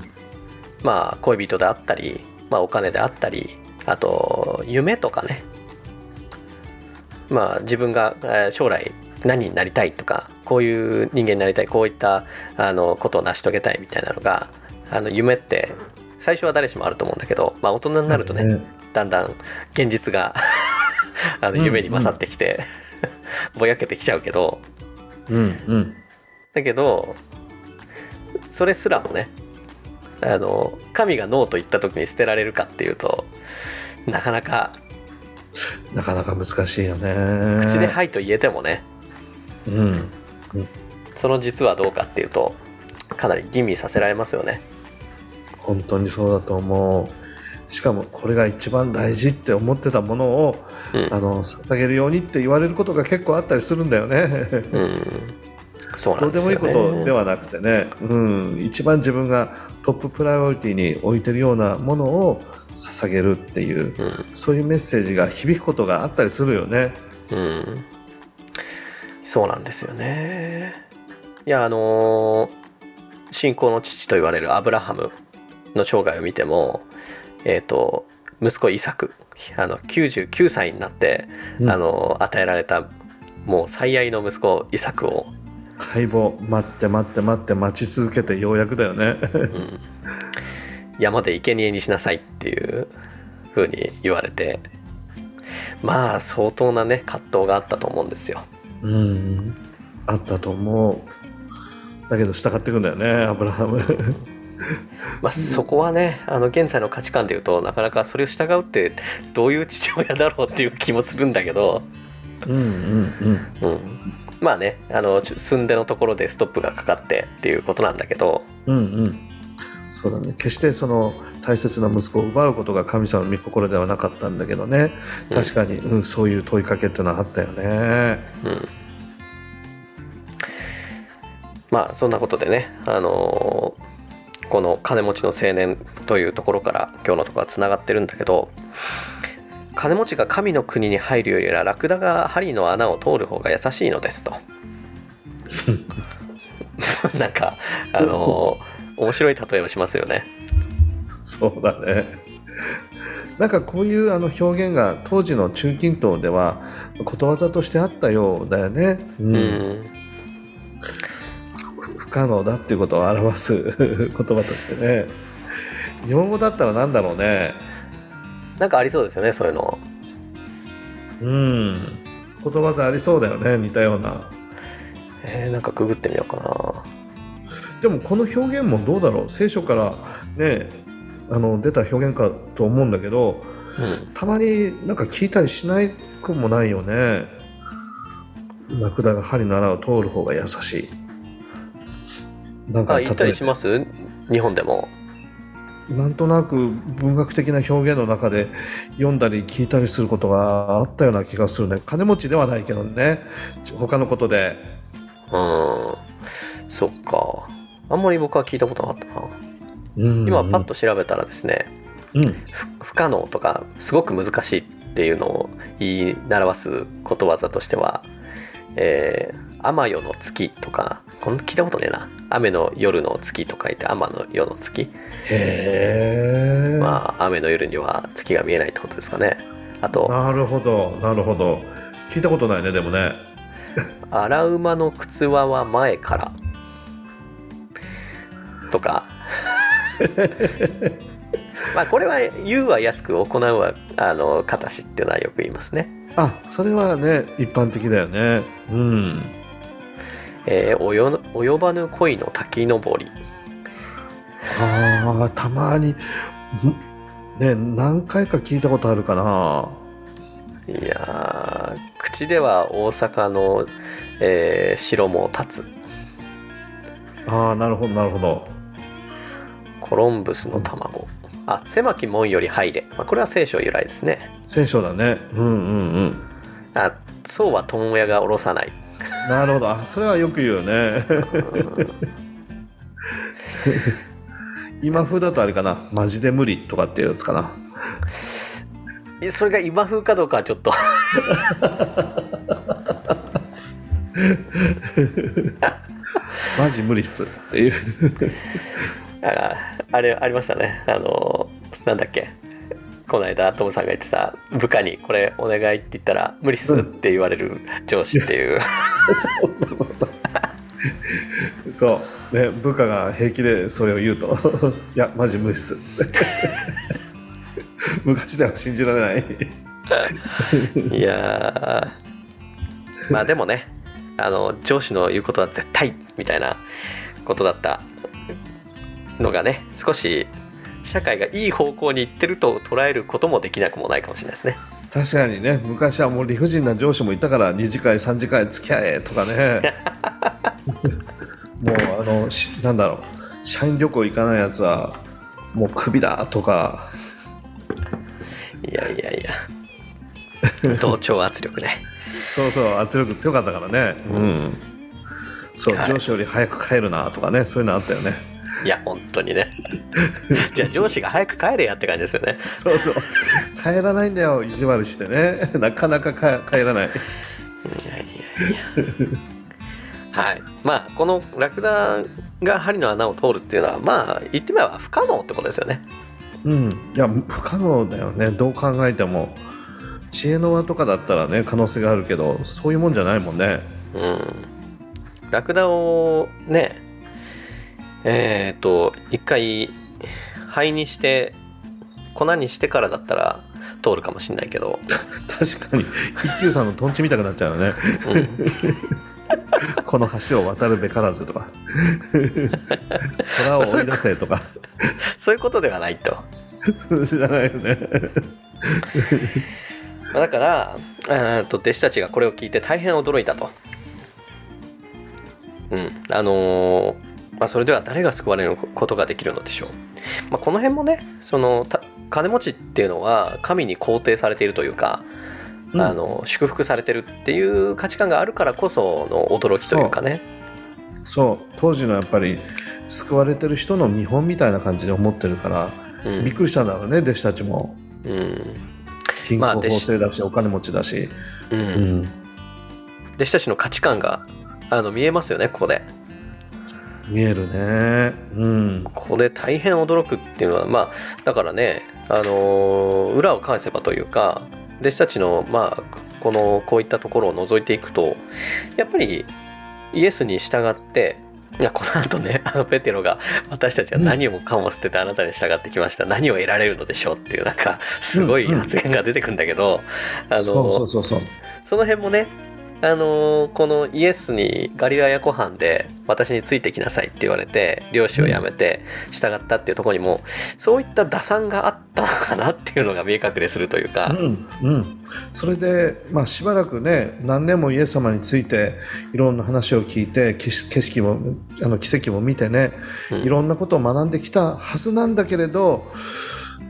まあ恋人であったり、まあ、お金であったりあと夢とかね。まあ自分がえー将来何になりたいとかこういう人間になりたいこういったあのことを成し遂げたいみたいなのがあの夢って最初は誰しもあると思うんだけど、まあ、大人になるとねね。だんだん現実が あの夢に勝ってきて、ぼやけてきちゃうけど。うんうん。だけどそれすらもねあの神がノーと言った時に捨てられるかっていうとなかなかなかなか難しいよね。口で「はい」と言えてもねうん。その実はどうかっていうとかなり吟味させられますよね。本当にそうだと思う。しかもこれが一番大事って思ってたものを、うん。あの捧げるようにって言われることが結構あったりするんだよね。うん。そうなどうでもいいことではなくてね、うん、一番自分がトッププライオリティに置いてるようなものを捧げるっていう、うん。そういうメッセージが響くことがあったりするよね。うん、そうなんですよね。いやあのー信仰の父と言われるアブラハムの生涯を見ても、えっ、と息子イサクあの99歳になって、うんあの与えられたもう最愛の息子イサクを、解剖待って待って待って待ち続けてようやくだよね。うん山で生贄にしなさいっていう風に言われてまあ相当なね葛藤があったと思うんですよ。うん、あったと思う。だけど従っていくんだよねアブラハム。まあ、そこはねあの現在の価値観でいうとなかなかそれを従うってどういう父親だろうっていう気もするんだけど、うんうんうん。うん、まあねあの寸出のところでストップがかかってっていうことなんだけど、うんうん。そうだね。決してその大切な息子を奪うことが神様の御心ではなかったんだけどね。確かに、うん、そういう問いかけっていうのはあったよね。うん、まあそんなことでねあのーこの金持ちの青年というところから今日のところはつながってるんだけど金持ちが神の国に入るよりはラクダが針の穴を通る方が優しいのですと なんかあのー面白い例えをしますよねそうだね。なんかこういうあの表現が当時の中近東ではことわざとしてあったようだよね。うんうん不可能だっていうことを表す 言葉としてね。日本語だったらなんだろうね。なんかありそうですよねそういうのうん。ことわざありそうだよね似たような。えー、なんかググってみようかなでもこの表現もどうだろう？聖書からねあの出た表現かと思うんだけどたまになんか聞いたりしないくもないよねラクダが針の穴を通る方が優しいなんかあ言ったり例します？日本でも。えなんとなく文学的な表現の中で読んだり聞いたりすることがあったような気がするね。金持ちではないけどね。他のことで。うん。そっか。あんまり僕は聞いたことなかったな。うん。今パッと調べたらですね。うん。不不可能とかすごく難しいっていうのを言い習わすことわざとしては「えー、天夜の月」とかこん聞いたことねえな「雨の夜の月」と書いて「天の夜の月」へえ、まあ雨の夜には月が見えないってことですかね。あとなるほどなるほど。聞いたことないねでもね「荒馬の靴輪は前から」とか。まあこれは言うは安く行うはあの形っていうのはよく言いますね。あそれはね一般的だよね。うんえー、及及ばぬ恋の滝登り。あーたまにんね何回か聞いたことあるかな。いやー口では大阪の、えー城も立つ。ああなるほどなるほど。コロンブスの卵。あ狭き門より入れ、まあ、これは聖書由来ですね。聖書だね。うんうんうん。あそうは問屋が下ろさないなるほど。あそれはよく言うよね。今風だとあれかな。マジで無理とかっていうやつかな。それが今風かどうかはちょっと。マジ無理っすっていう。ああれありましたね。あのなんだっけこの間トムさんが言ってた部下にこれお願いって言ったら無理っすって言われる上司っていう。そうそうそうそう。そう。ね部下が平気でそれを言うと。いやマジ無理っす。昔では信じられない。いやー。まあでもねあの上司の言うことは絶対みたいなことだったのがね少し社会がいい方向に行ってると捉えることもできなくもないかもしれないですね。確かにね。昔はもう理不尽な上司もいたから2次会3次会付き合えとかね。もうあのしなんだろう。社員旅行行かないやつはもうクビだとか。いやいやいや。同調圧力ね。そうそう圧力強かったからね。うん。そう、はい。上司より早く帰るなとかね。そういうのあったよねいや本当にね。じゃあ上司が早く帰れやって感じですよね。そうそう。帰らないんだよ意地悪してね。なかなかか帰らない。いやいやいや。はい。まあこのラクダが針の穴を通るっていうのはまあ言ってみれば不可能ってことですよね。うん。いや不可能だよね。どう考えても。知恵の輪とかだったらね可能性があるけどそういうもんじゃないもんね。うん。ラクダをねえっ、と一回灰にして粉にしてからだったら通るかもしれないけど、確かに。一休さんのとんちみたくなっちゃうよね。うん、この橋を渡るべからずとか。虎を追い出せとか。そういうことではないと。知らないよね。まあだからえーと弟子たちがこれを聞いて大変驚いたと。うん、あのーまあ、それでは誰が救われることができるのでしょう。まあ、この辺もねそのた金持ちっていうのは神に肯定されているというか、うん。あの祝福されてるっていう価値観があるからこその驚きというかね。そう。当時のやっぱり救われてる人の見本みたいな感じで思ってるから、うん。びっくりしたんだろうね弟子たちも。うん。貧まあ困法制だし、お金持ちだし、うん。うん、弟子たちの価値観があの見えますよねここで。見えるね。うん。ここで大変驚くっていうのはまあだからね、あのー裏を返せばというか弟子たちのまあこのこういったところを覗いていくとやっぱりイエスに従っていやこの後ね あのペテロが私たちは何もかも捨ててあなたに従ってきました、何を得られるのでしょうっていうなんかすごい発言が出てくるんだけど、あのそうそうそうそう。その辺もね、あのーこのイエスにガリラヤ湖畔で私についてきなさいって言われて漁師を辞めて従ったっていうところにもそういった打算があったのかなっていうのが見え隠れするというか、うんうん、それで、まあ、しばらくね何年もイエス様についていろんな話を聞いて景色もあの奇跡も見てねうん。いろんなことを学んできたはずなんだけれど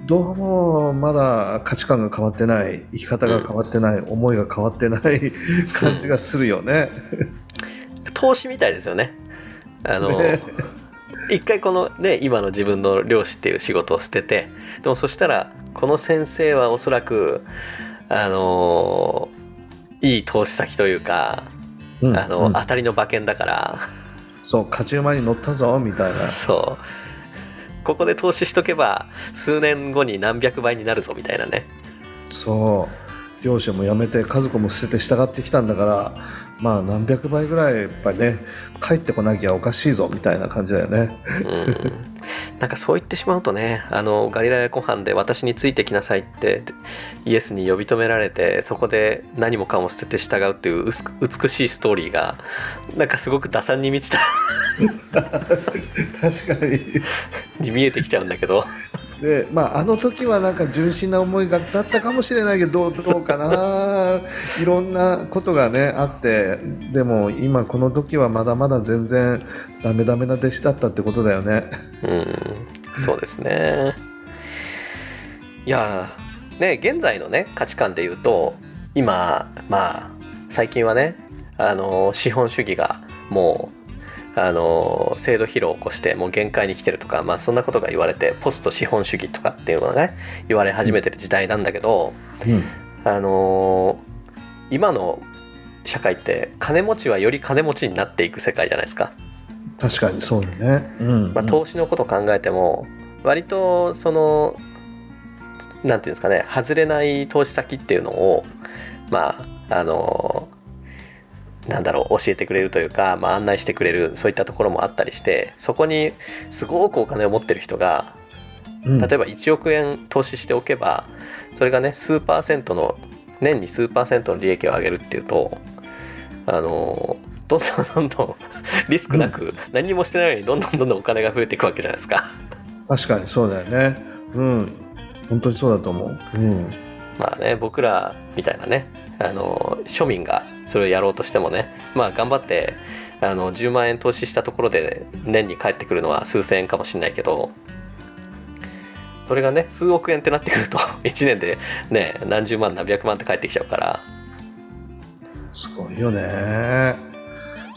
どうもまだ価値観が変わってない生き方が変わってない、思いが変わってない感じがするよね。投資みたいですよね。あのね。一回このね今の自分の漁師っていう仕事を捨ててでもそしたらこの先生はおそらくあのいい投資先というか、うんあの、うん。当たりの馬券だから。そう勝ち馬に乗ったぞみたいな。そうここで投資しとけば数年後に何百倍になるぞみたいなね。そう。両親も辞めて家族も捨てて従ってきたんだからまあ何百倍ぐらいやっぱりね帰ってこなきゃおかしいぞみたいな感じだよね。うんなんかそう言ってしまうとねあのガリラヤ湖畔で私についてきなさいってイエスに呼び止められてそこで何もかも捨てて従うっていう美しいストーリーがなんかすごく打算に満ちた。確かに。に見えてきちゃうんだけどでまああの時はなんか純真な思いがだったかもしれないけどどうどうかな いろんなことがねあってでも今この時はまだまだ全然ダメダメな弟子だったってことだよね。うんそうですねいやーね現在のね価値観で言うと今まあ最近はねあの資本主義がもうあの制度疲労を起こしてもう限界に来てるとかまあそんなことが言われてポスト資本主義とかっていうのがね言われ始めてる時代なんだけど、うんあの今の社会って金持ちはより金持ちになっていく世界じゃないですか。確かにそうだね。うんまあ、投資のことを考えても割とそのなんていうんですかね外れない投資先っていうのをまああのなんだろう教えてくれるというか、まあ、案内してくれるそういったところもあったりしてそこにすごくお金を持ってる人がうん例えば1億円投資しておけばそれがね数パーセントの年に数パーセントの利益を上げるっていうとあのどんどんどんどんリスクなく何にもしてないのにどんどんどんどんお金が増えていくわけじゃないですか。確かにそうだよね。うん本当にそうだと思う。うんまあね僕らみたいなねあの庶民がそれをやろうとしてもねまあ頑張ってあの10万円投資したところで年に返ってくるのは数千円かもしれないけどそれがね数億円ってなってくると 1年でね何十万何百万って返ってきちゃうからすごいよね。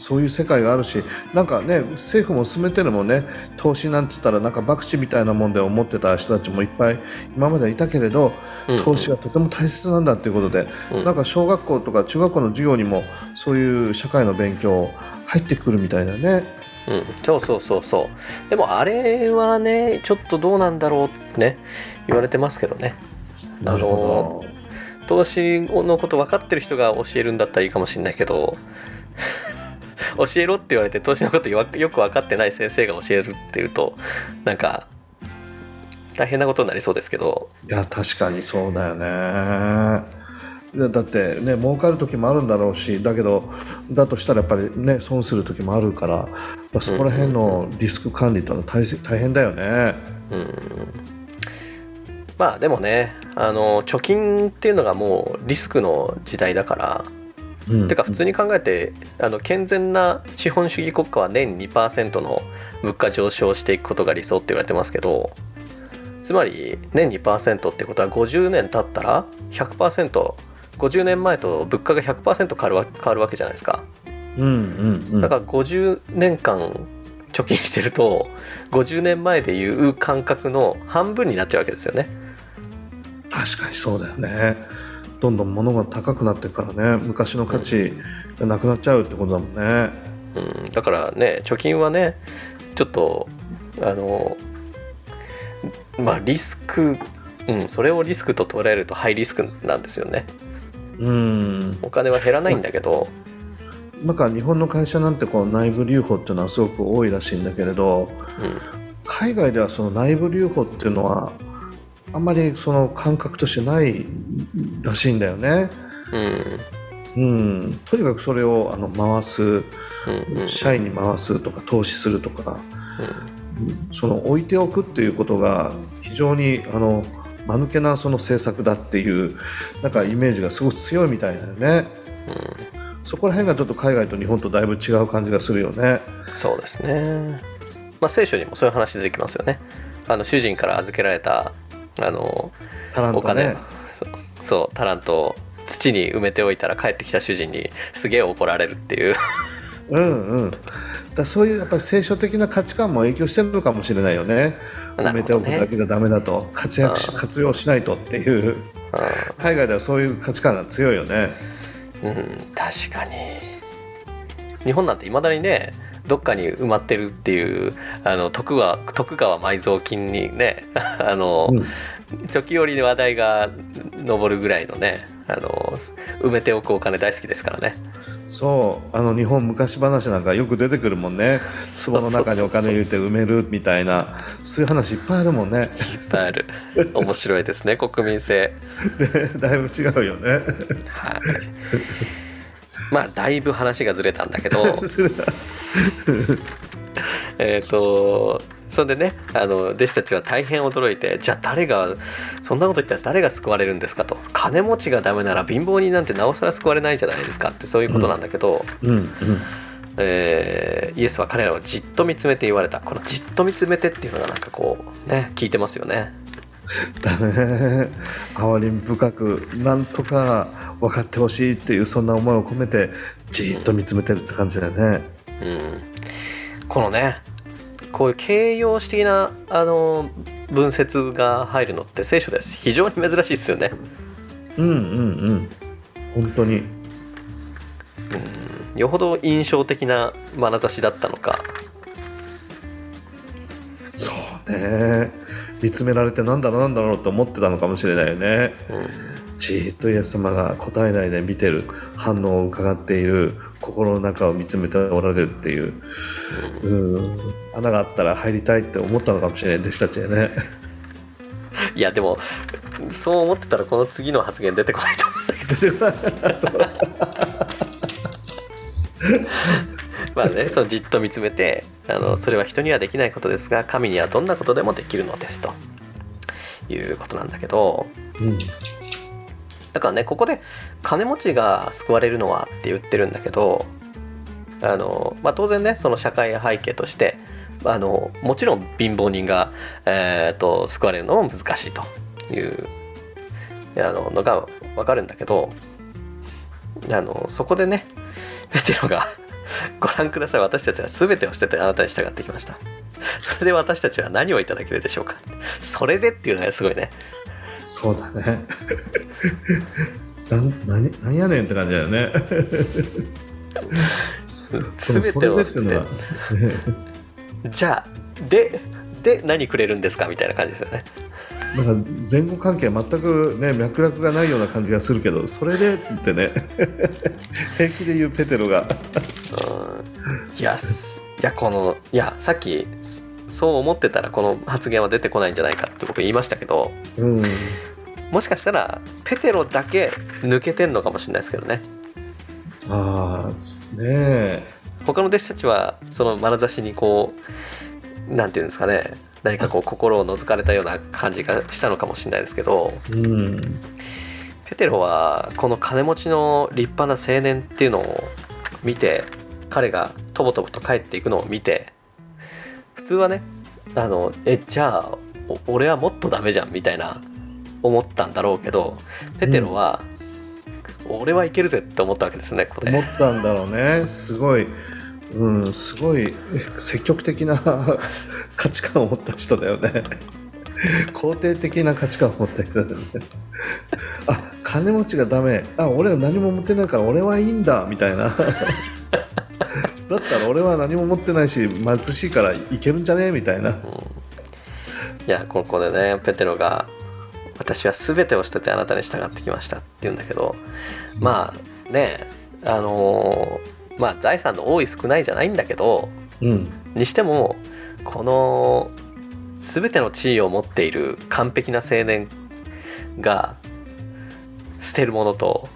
そういう世界があるしなんかね政府も進めてるもんね。投資なんつったらなんか博打みたいなもんで思ってた人たちもいっぱい今までいたけれど、うん。うん投資がとても大切なんだっていうことで、うん。なんか小学校とか中学校の授業にもそういう社会の勉強入ってくるみたいだね。うん、そうそうそうそう。でもあれはねちょっとどうなんだろうってね言われてますけどね。あの投資のこと分かってる人が教えるんだったらいいかもしれないけど 教えろって言われて投資のことよよく分かってない先生が教えるっていうとなんか大変なことになりそうですけどいや確かにそうだよね。だってね儲かる時もあるんだろうしだけどだとしたらやっぱりね損する時もあるからやっぱそこら辺のリスク管理というのは大せ大変だよね。まあでもねあの貯金っていうのがもうリスクの時代だからうん、てか普通に考えてあの健全な資本主義国家は年2%の物価上昇していくことが理想って言われてますけどつまり年2%ってことは50年経ったら 100%50 年前と物価が100%変わるわ変わるわけじゃないですか。うんうんうん。だから50年間貯金してると50年前でいう感覚の半分になっちゃうわけですよね。確かにそうだよね。どんどん物が高くなっていくからね。昔の価値がなくなっちゃうってことだもんね。うん、だからね貯金はねちょっとあのまあリスク、うん、それをリスクと捉えるとハイリスクなんですよね。うん。お金は減らないんだけど、なんか日本の会社なんてこう内部留保っていうのはすごく多いらしいんだけれど海外ではその内部留保っていうのはあんまりその感覚としてないらしいんだよね。うんうん、とにかくそれをあの回すうんうん社員に回すとか投資するとか、その置いておくっていうことが非常にあの間抜けなその政策だっていうなんかイメージがすごく強いみたいだよね。そこら辺がちょっと海外と日本とだいぶ違う感じがするよね。そうですねまあ聖書にもそういう話出てきますよねあの主人から預けられたあのタラントお金、ね。そう。そうタラントを土に埋めておいたら帰ってきた主人にすげえ怒られるっていう。うんうん。だそういうやっぱり聖書的な価値観も影響してるのかもしれないよね。埋めておくだけじゃダメだと。活躍し活用しないとっていう。海外ではそういう価値観が強いよね。うん、確かに。日本なんていまだにねどっかに埋まってるっていうあの徳川徳川埋蔵金にね あの、うん。時折話題が上るぐらいのねあの埋めておくお金大好きですからね。そうあの日本昔話なんかよく出てくるもんね。壺の中にお金入れて埋めるみたいなそういう話いっぱいあるもんね。いっぱいある。面白いですね国民性。で だいぶ違うよね。はいまあだいぶ話がずれたんだけど。えっとそれでねあの弟子たちは大変驚いてじゃあ誰がそんなこと言ったら誰が救われるんですかと。金持ちがダメなら貧乏人なんてなおさら救われないじゃないですかってそういうことなんだけど、うんうん。えーイエスは彼らをじっと見つめて言われた。このじっと見つめてっていうのがなんかこうね聞いてますよねだね哀れみ深くなんとか分かってほしいっていうそんな思いを込めてじーっと見つめてるって感じだよね。うん。このねこういう形容詞的なあの文節が入るのって聖書です。非常に珍しいですよね。うんうんうん。本当に。よほど印象的な眼差しだったのか。そうね見つめられてなんだろうなんだろうと思ってたのかもしれないよね、じーっとイエス様が答えないで見てる反応を伺っている心の中を見つめておられるっていう、うん、穴があったら入りたいって思ったのかもしれない弟子たちがね。いやでもそう思ってたらこの次の発言出てこないと思うんだけどまあねそのじっと見つめてあのそれは人にはできないことですが神にはどんなことでもできるのですと。いうことなんだけど。うん。だからねここで金持ちが救われるのはって言ってるんだけどあの、まあ、当然ねその社会背景としてあのもちろん貧乏人が、えー、と救われるのも難しいと。いうあののが分かるんだけどあのそこでねペテロが ご覧ください。私たちは全てを捨ててあなたに従ってきました。それで私たちは何をいただけるでしょうか。それでっていうのがすごいね。そうだね。なん何何やねんって感じだよね。全てを捨てて。じゃあでで何くれるんですかみたいな感じですよね。なんか前後関係全くね脈絡がないような感じがするけどそれでってね。平気で言うペテロが。いやいやこのいやさっきそう思ってたらこの発言は出てこないんじゃないかって僕言いましたけど、うん、もしかしたらペテロだけ抜けてんのかもしれないですけどね。ああねえ。他の弟子たちはその眼差しにこうなんていうんですかね。何かこう心を覗かれたような感じがしたのかもしれないですけど、うん、ペテロはこの金持ちの立派な青年っていうのを見て彼がとぼとぼと帰っていくのを見て普通はねあのえじゃあ俺はもっとダメじゃんみたいな思ったんだろうけどペテロは、うん、俺はいけるぜって思ったわけですねここで。思ったんだろうね。すごいうんすごい積極的な 価値観を持った人だよね。肯定的な価値観を持った人だよね。あ金持ちがダメ。あ俺は何も持ってないから俺はいいんだみたいな。だったら俺は何も持ってないし貧しいからいけるんじゃね？えみたいな、うん、いやここでねペテロが「私は全てを捨ててあなたに従ってきました」って言うんだけど、うん、まあねあのー、まあ財産の多い少ないじゃないんだけど、うん、にしてもこの全ての地位を持っている完璧な青年が捨てるものと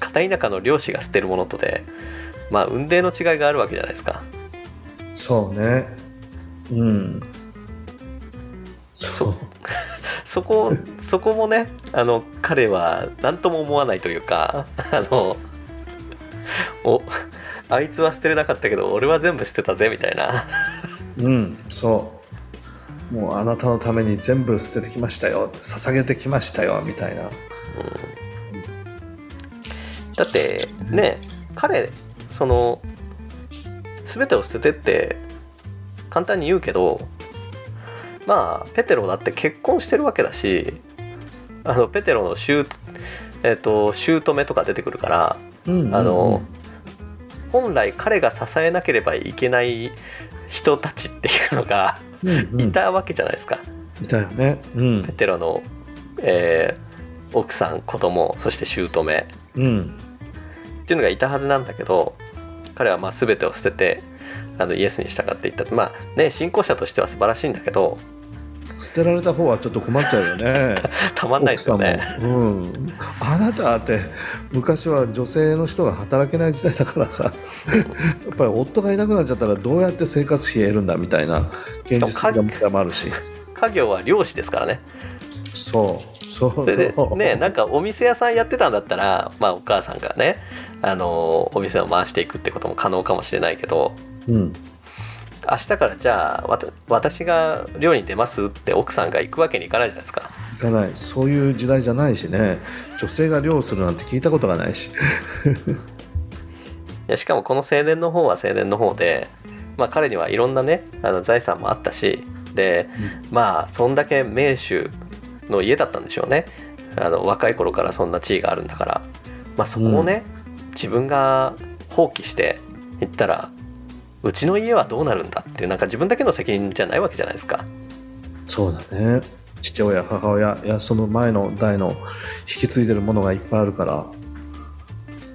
片田舎の漁師が捨てるものとでまあ運命の違いがあるわけじゃないですか。そうね。うん。そう。そこそこもねあの彼は何とも思わないというかあのおあいつは捨てれなかったけど俺は全部捨てたぜみたいな。うんそう。もうあなたのために全部捨ててきましたよ。捧げてきましたよみたいな、うん、だってね彼その全てを捨ててって簡単に言うけどまあペテロだって結婚してるわけだしあのペテロの姑、えーと、姑とか出てくるから、うんうんうん、あの本来彼が支えなければいけない人たちっていうのがいたわけじゃないですか。いたよね。うん、ペテロの、えー、奥さん子供そして姑、うん、っていうのがいたはずなんだけど彼はまあ全てを捨ててあのイエスに従っていった。まあね信仰者としては素晴らしいんだけど捨てられた方はちょっと困っちゃうよね。たまんないですよね、うん、あなたって昔は女性の人が働けない時代だからさ。やっぱり夫がいなくなっちゃったらどうやって生活費得るんだみたいな現実的な問題もあるし。家業は漁師ですからね。そうそう。そう ねなんかお店屋さんやってたんだったらまあお母さんがねあのお店を回していくってことも可能かもしれないけど、うん、明日からじゃあ私が漁に出ますって奥さんが行くわけにいかないじゃないですか。行かないそういう時代じゃないしね。女性が漁するなんて聞いたことがないし。いやしかもこの青年の方は青年の方で、まあ、彼にはいろんなねあの財産もあったしで、うん、まあそんだけ名手の家だったんでしょうね。あの若い頃からそんな地位があるんだから、まあ、そこをね、うん、自分が放棄していったらうちの家はどうなるんだっていうなんか自分だけの責任じゃないわけじゃないですか。そうだね。父親母親やその前の代の引き継いでるものがいっぱいあるから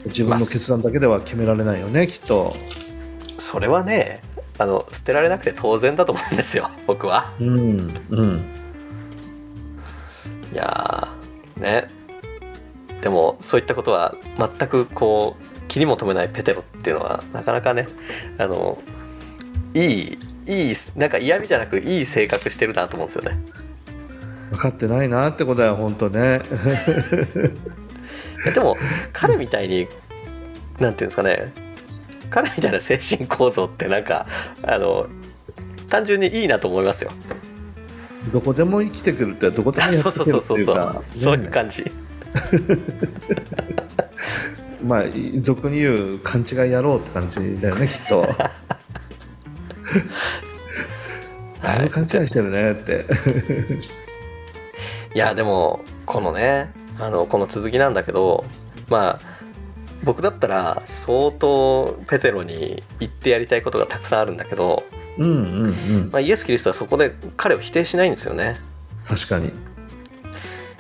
自分の決断だけでは決められないよね、まあ、きっと。それはねあの捨てられなくて当然だと思うんですよ僕は。うんうん。いやね。でもそういったことは全くこう気にも留めないペテロっていうのはなかなかねあのいいいいなんか嫌味じゃなくいい性格してるなと思うんですよね。分かってないなってことだよ本当ね。でも彼みたいになんていうんですかね。彼みたいな精神構造ってなんかあの単純にいいなと思いますよ。どこでも生きてくるってどこでもやってくるっていうか、そうそうそうそう、ね、そういう感じ まあ俗に言う勘違い野郎って感じだよねきっと だいぶ勘違いしてるねっていやでもこのねあのこの続きなんだけどまあ僕だったら相当ペテロに言ってやりたいことがたくさんあるんだけど、うんうんうんまあ、イエス・キリストはそこで彼を否定しないんですよね。確かに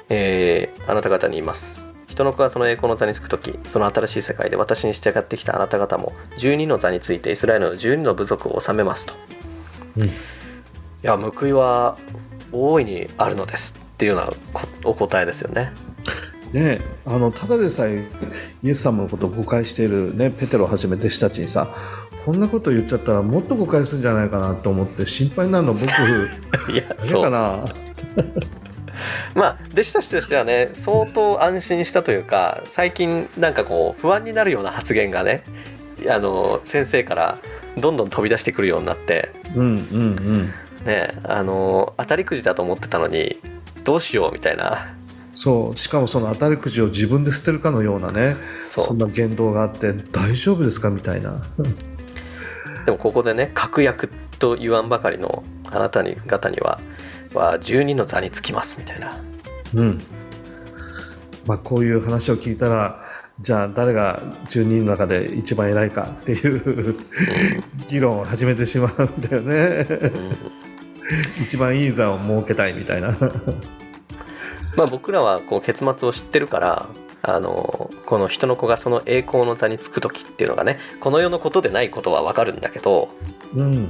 えーあなた方に言います。人の子がその栄光の座につく時その新しい世界で私に従ってきたあなた方も12の座についてイスラエルの12の部族を治めますと。うんいや報いは大いにあるのですっていうようなこお答えですよね。ねあのただでさえイエス様のことを誤解している、ね、ペテロをはじめ弟子たちにさこんなこと言っちゃったらもっと誤解するんじゃないかなと思って心配になるの僕だいやけそうかなまあ弟子たちとしてはね相当安心したというか最近なんかこう不安になるような発言がねあの先生からどんどん飛び出してくるようになってうんうんうん。ねあの当たりくじだと思ってたのにどうしようみたいな。そう。しかもその当たりくじを自分で捨てるかのようなねそんな言動があって大丈夫ですかみたいな。でもここでね確約と言わんばかりのあなたに方にはは12の座につきますみたいな。うん。まあこういう話を聞いたらじゃあ誰が10人の中で一番偉いかっていう議論を始めてしまうんだよね。一番いい座を設けたいみたいな。まあ僕らはこう結末を知ってるからあのこの人の子がその栄光の座につく時っていうのがねこの世のことでないことはわかるんだけどうんうん。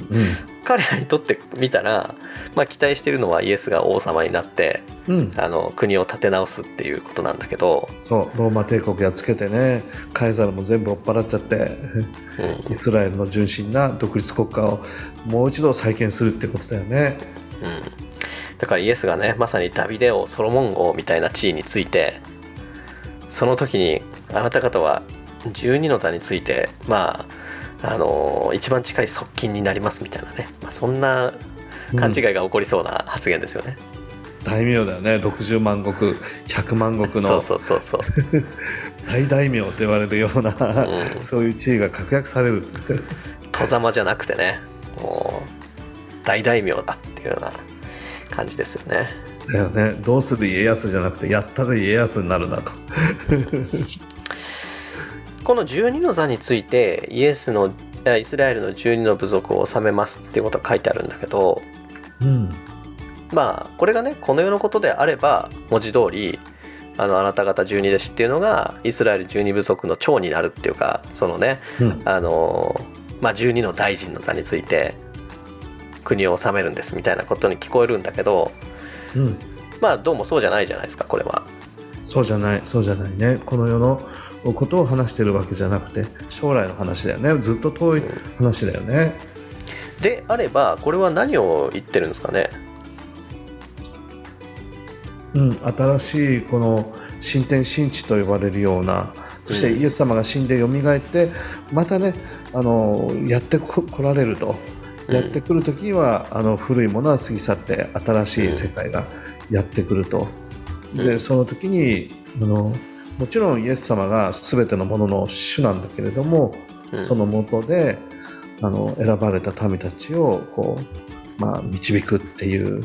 彼らにとってみたら、まあ、期待してるのはイエスが王様になってうん。あの国を立て直すっていうことなんだけど、そう。ローマ帝国やっつけてねカエザルも全部追っ払っちゃってうん。イスラエルの純真な独立国家をもう一度再建するってことだよね。うん、だからイエスがねまさにダビデ王ソロモン王みたいな地位についてその時にあなた方は12の座についてまああの一番近い側近になりますみたいなね、まあ、そんな勘違いが起こりそうな発言ですよね。大名だよね60万石100万石そうのそうそうそう。大大名と言われるような、うんそういう地位が確約される戸様じゃなくてねもう大大名だっていうような感じですよね。だよね。どうする家康じゃなくてやったぜ家康になるんだと。この12の座についてイエスのあイスラエルの12の部族を治めますっていうことが書いてあるんだけどうん。まあこれがねこの世のことであれば文字通りあのあなた方12弟子っていうのがイスラエル12部族の長になるっていうかそのねうん。あのまあ12の大臣の座について国を治めるんですみたいなことに聞こえるんだけどうん。まあどうもそうじゃないじゃないですかこれは。そうじゃないそうじゃないね。この世のことを話してるわけじゃなくて将来の話だよね。ずっと遠い話だよね。であればこれは何を言ってるんですかね？うん、新しいこの新天新地と呼ばれるようなそしてイエス様が死んでよみがえってまたねあのやってこ来られると。うんやってくる時にはあの古いものは過ぎ去って新しい世界がやってくると。でうん。その時にあのもちろんイエス様が全てのものの主なんだけれどもうん。そのもとであの選ばれた民たちをこう、まあ、導くっていう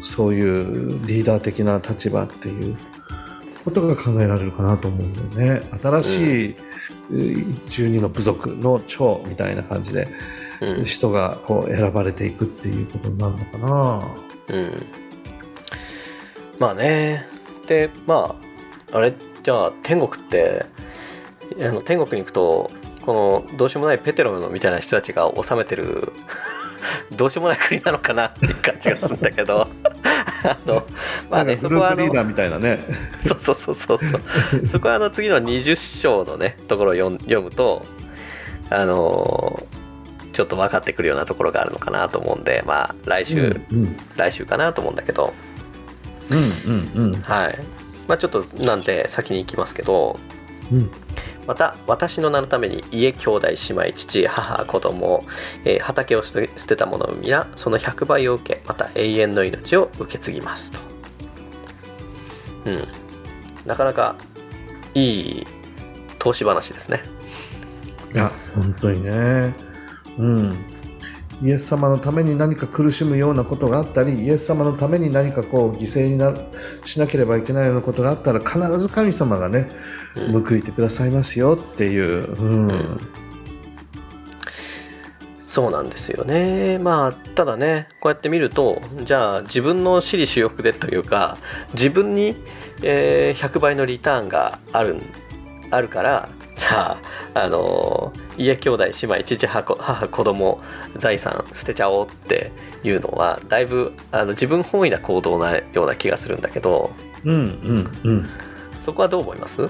そういうリーダー的な立場っていうことが考えられるかなと思うんだよね。新しい12の部族の長みたいな感じでうん人がこう選ばれていくっていうことになるのかな。うん。まあね。でまああれ？じゃあ天国ってあの天国に行くとこのどうしようもないペテロのみたいな人たちが治めてる どうしようもない国なのかなっていう感じがするんだけど。あのまあねそこはあのープリーダーみたいなね。そうそうそうそうそう。そこはあの次の20章のねところを読むとあのちょっと分かってくるようなところがあるのかなと思うんでまあ来週、うんうん。来週かなと思うんだけど。うんうんはい。まあちょっとなんで先に行きますけどうん。また私の名のために家兄弟姉妹父母子供、えー畑を捨て捨てた者皆その100倍を受けまた永遠の命を受け継ぎますと。うん。なかなかいい投資話ですね。いや本当にねうん。イエス様のために何か苦しむようなことがあったりイエス様のために何かこう犠牲になしなければいけないようなことがあったら必ず神様がね、報いてくださいますよっていう、うん、うん、そうなんですよね。まあただねこうやって見るとじゃあ自分の私利私欲でというか自分に、えー、100倍のリターンがあるあるからじゃあ、あのー、家兄弟姉妹父母母子供財産捨てちゃおうっていうのはだいぶあの自分本位な行動なような気がするんだけど、うんうんうん、そこはどう思います？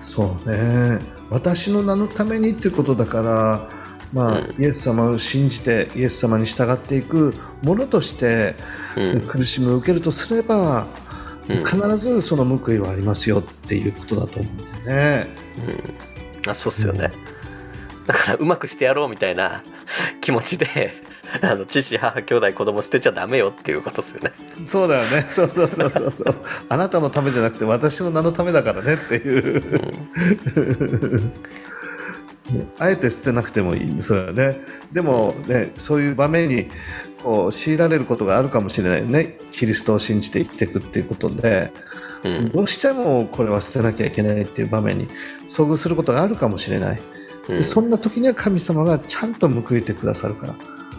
そうね。私の名のためにっていうことだからまあ、うん、イエス様を信じてイエス様に従っていくものとして、苦しみを受けるとすれば、うん、必ずその報いはありますよっていうことだと思うんだよね。うん、あそうっすよね、だからうまくしてやろうみたいな 気持ちであの父母兄弟子供捨てちゃダメよっていうことですよね。そうだよね。そうそうそうそうそう。あなたのためじゃなくて私の名のためだからねっていう、うん、あえて捨てなくてもいいんですよね。でもねそういう場面にこう強いられることがあるかもしれないね。キリストを信じて生きていくっていうことで、うん、どうしてもこれは捨てなきゃいけないっていう場面に遭遇することがあるかもしれない、うん、そんな時には神様がちゃんと報いてくださるから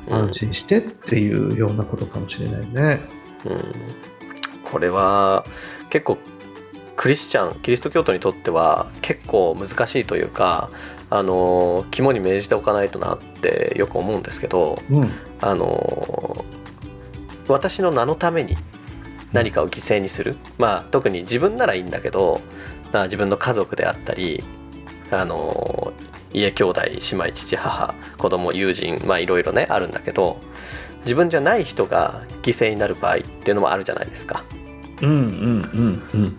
安心してっていうようなことかもしれないね。うん、これは結構クリスチャンキリスト教徒にとっては結構難しいというかあの肝に銘じておかないとなってよく思うんですけど、うん、あの私の名のために何かを犠牲にする、まあ特に自分ならいいんだけど自分の家族であったりあの家兄弟姉妹父母子供友人まあいろいろねあるんだけど自分じゃない人が犠牲になる場合っていうのもあるじゃないですか。うんうんうん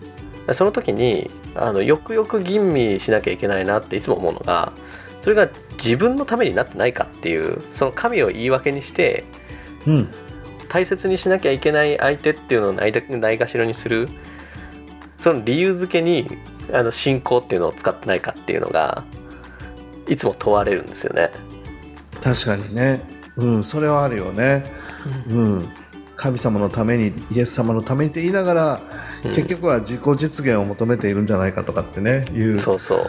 うん、その時にあのよくよく吟味しなきゃいけないなっていつも思うのがそれが自分のためになってないかっていうその神を言い訳にして、うん、大切にしなきゃいけない相手っていうのをないないがしろにするその理由付けにあの信仰っていうのを使ってないかっていうのがいつも問われるんですよね。確かにね、うん、それはあるよね。うん、うん、神様のためにイエス様のためにって言いながら、うん、結局は自己実現を求めているんじゃないかとかってねいうそうそう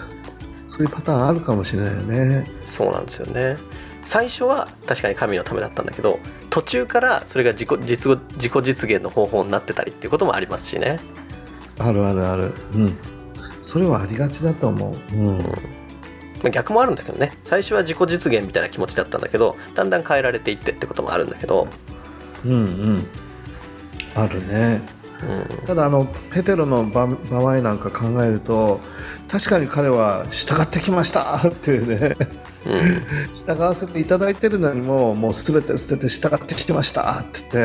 そういうパターンあるかもしれないよね。そうなんですよね最初は確かに神のためだったんだけど途中からそれが自己実自己実現の方法になってたりっていうこともありますしね。あるあるある。うん。それはありがちだと思う。うん、うん、逆もあるんですけどね最初は自己実現みたいな気持ちだったんだけどだんだん変えられていってってこともあるんだけどうんうんあるね、うん、ただあのペテロの場合なんか考えると確かに彼は従ってきましたっていうね。従わせていただいてるのにももう全て捨てて従ってきましたって言って、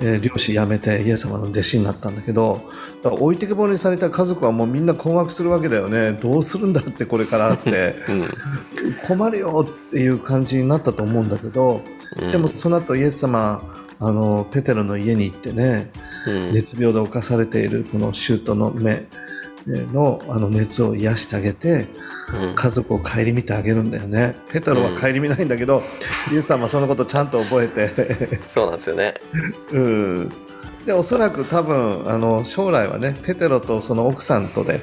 うん、えー、漁師辞めてイエス様の弟子になったんだけどだから置いてけぼりにされた家族はもうみんな困惑するわけだよね。どうするんだってこれからって、うん、困るよっていう感じになったと思うんだけど、うん、でもその後イエス様あのペテロの家に行ってね、熱病で侵されているこのシュートの目のあの熱を癒してあげて、家族を顧みてあげるんだよね。ペトロは顧みないんだけど、うん、ユウさんはそのことちゃんと覚えて。そうなんですよね。うん。でおそらく多分あの将来はねペテロとその奥さんとで